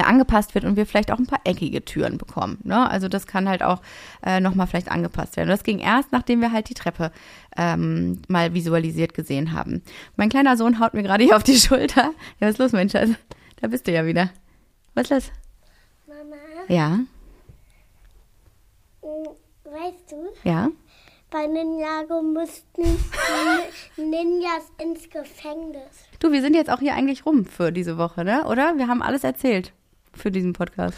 A: angepasst wird und wir vielleicht auch ein paar eckige Türen bekommen. Ne? Also das kann halt auch äh, nochmal vielleicht angepasst werden. Und das ging erst, nachdem wir halt die Treppe ähm, mal visualisiert gesehen haben. Mein kleiner Sohn haut mir gerade hier auf die Schulter. Ja, was ist los, mein Schatz? Da bist du ja wieder. Was ist das?
D: Mama,
A: Ja,
D: mm, weißt du,
A: ja.
D: bei Ninjago mussten Nin- Ninjas ins Gefängnis.
A: Du, wir sind jetzt auch hier eigentlich rum für diese Woche, ne? Oder? Wir haben alles erzählt für diesen Podcast.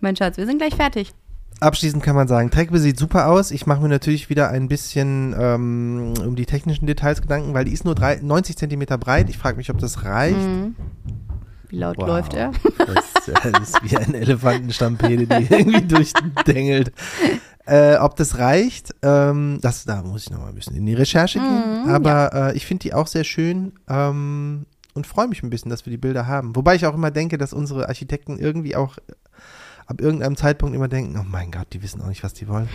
A: Mein Schatz, wir sind gleich fertig.
B: Abschließend kann man sagen, Treppe sieht super aus. Ich mache mir natürlich wieder ein bisschen ähm, um die technischen Details Gedanken, weil die ist nur drei, 90 Zentimeter breit. Ich frage mich, ob das reicht.
A: Mhm. Wie laut
B: Wow.
A: läuft er?
B: Das, das ist wie eine Elefantenstampede, die irgendwie durchdengelt. Äh, ob das reicht, ähm, das, da muss ich noch mal ein bisschen in die Recherche gehen.
A: Mhm,
B: Aber äh, ich finde die auch sehr schön ähm, und freue mich ein bisschen, dass wir die Bilder haben. Wobei ich auch immer denke, dass unsere Architekten irgendwie auch ab irgendeinem Zeitpunkt immer denken, oh mein Gott, die wissen auch nicht, was die wollen.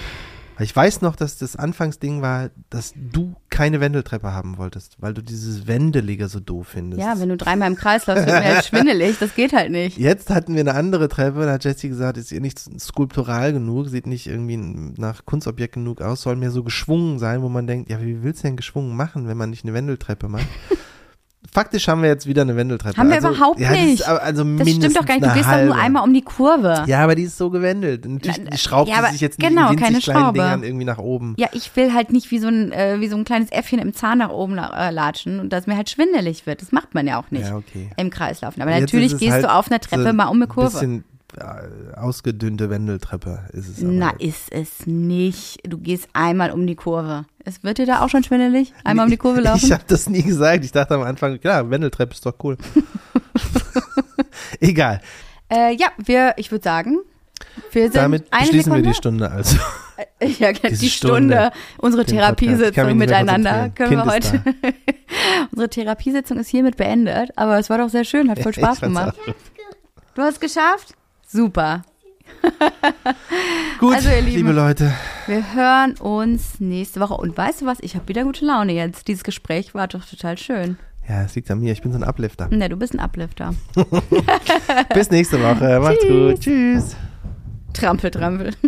B: Weil ich weiß noch, dass das Anfangsding war, dass du keine Wendeltreppe haben wolltest, weil du dieses Wendelige so doof findest.
A: Ja, wenn du dreimal im Kreis läufst, wird mir halt schwindelig. Das geht halt nicht.
B: Jetzt hatten wir eine andere Treppe, da hat Jessie gesagt, ist ihr nicht skulptural genug, sieht nicht irgendwie nach Kunstobjekt genug aus, soll mehr so geschwungen sein, wo man denkt, ja, wie willst du denn geschwungen machen, wenn man nicht eine Wendeltreppe macht? Faktisch haben wir jetzt wieder eine Wendeltreppe.
A: Haben wir
B: also,
A: überhaupt
B: ja, das
A: nicht.
B: Ist, also
A: Das stimmt doch gar nicht. Du gehst doch nur einmal um die Kurve.
B: Ja, aber die ist so gewendelt. Natürlich
A: Na,
B: die schraubt
A: ja,
B: sie sich jetzt nicht
A: genau,
B: in winzig
A: keine Schraube.
B: Dingern irgendwie nach oben.
A: Ja, ich will halt nicht wie so ein, äh, wie so ein kleines Äffchen im Zahn nach oben äh, latschen und dass mir halt schwindelig wird. Das macht man ja auch nicht
B: Ja, okay.
A: im Kreislaufen. Aber
B: Jetzt
A: natürlich gehst
B: halt
A: du auf einer Treppe
B: so
A: mal um eine
B: Ein
A: Kurve.
B: bisschen ausgedünnte Wendeltreppe ist es.
A: Na, ist es nicht. Du gehst einmal um die Kurve. Es wird dir da auch schon schwindelig? Einmal um die Kurve laufen?
B: Ich habe das nie gesagt. Ich dachte am Anfang, klar, Wendeltreppe ist doch cool. Egal.
A: Äh, ja, wir, ich würde sagen, wir sind
B: Damit
A: eine
B: beschließen
A: Sekunde.
B: wir die Stunde also.
A: Ja, die Stunde,
B: Stunde,
A: unsere Therapiesitzung miteinander können wir
B: konzentrieren.
A: heute. unsere Therapiesitzung ist hiermit beendet, aber es war doch sehr schön, hat voll Spaß
B: fand's
A: gemacht. Du hast es geschafft? Super.
B: Gut,
A: Also, Lieben.
B: liebe Leute.
A: Wir hören uns nächste Woche. Und weißt du was? Ich habe wieder gute Laune jetzt. Dieses Gespräch war doch total schön.
B: Ja, es liegt an mir. Ich bin so ein Uplifter.
A: Ne, du bist ein Uplifter.
B: Bis nächste Woche. Macht's gut. Tschüss.
A: Trampel, trampel.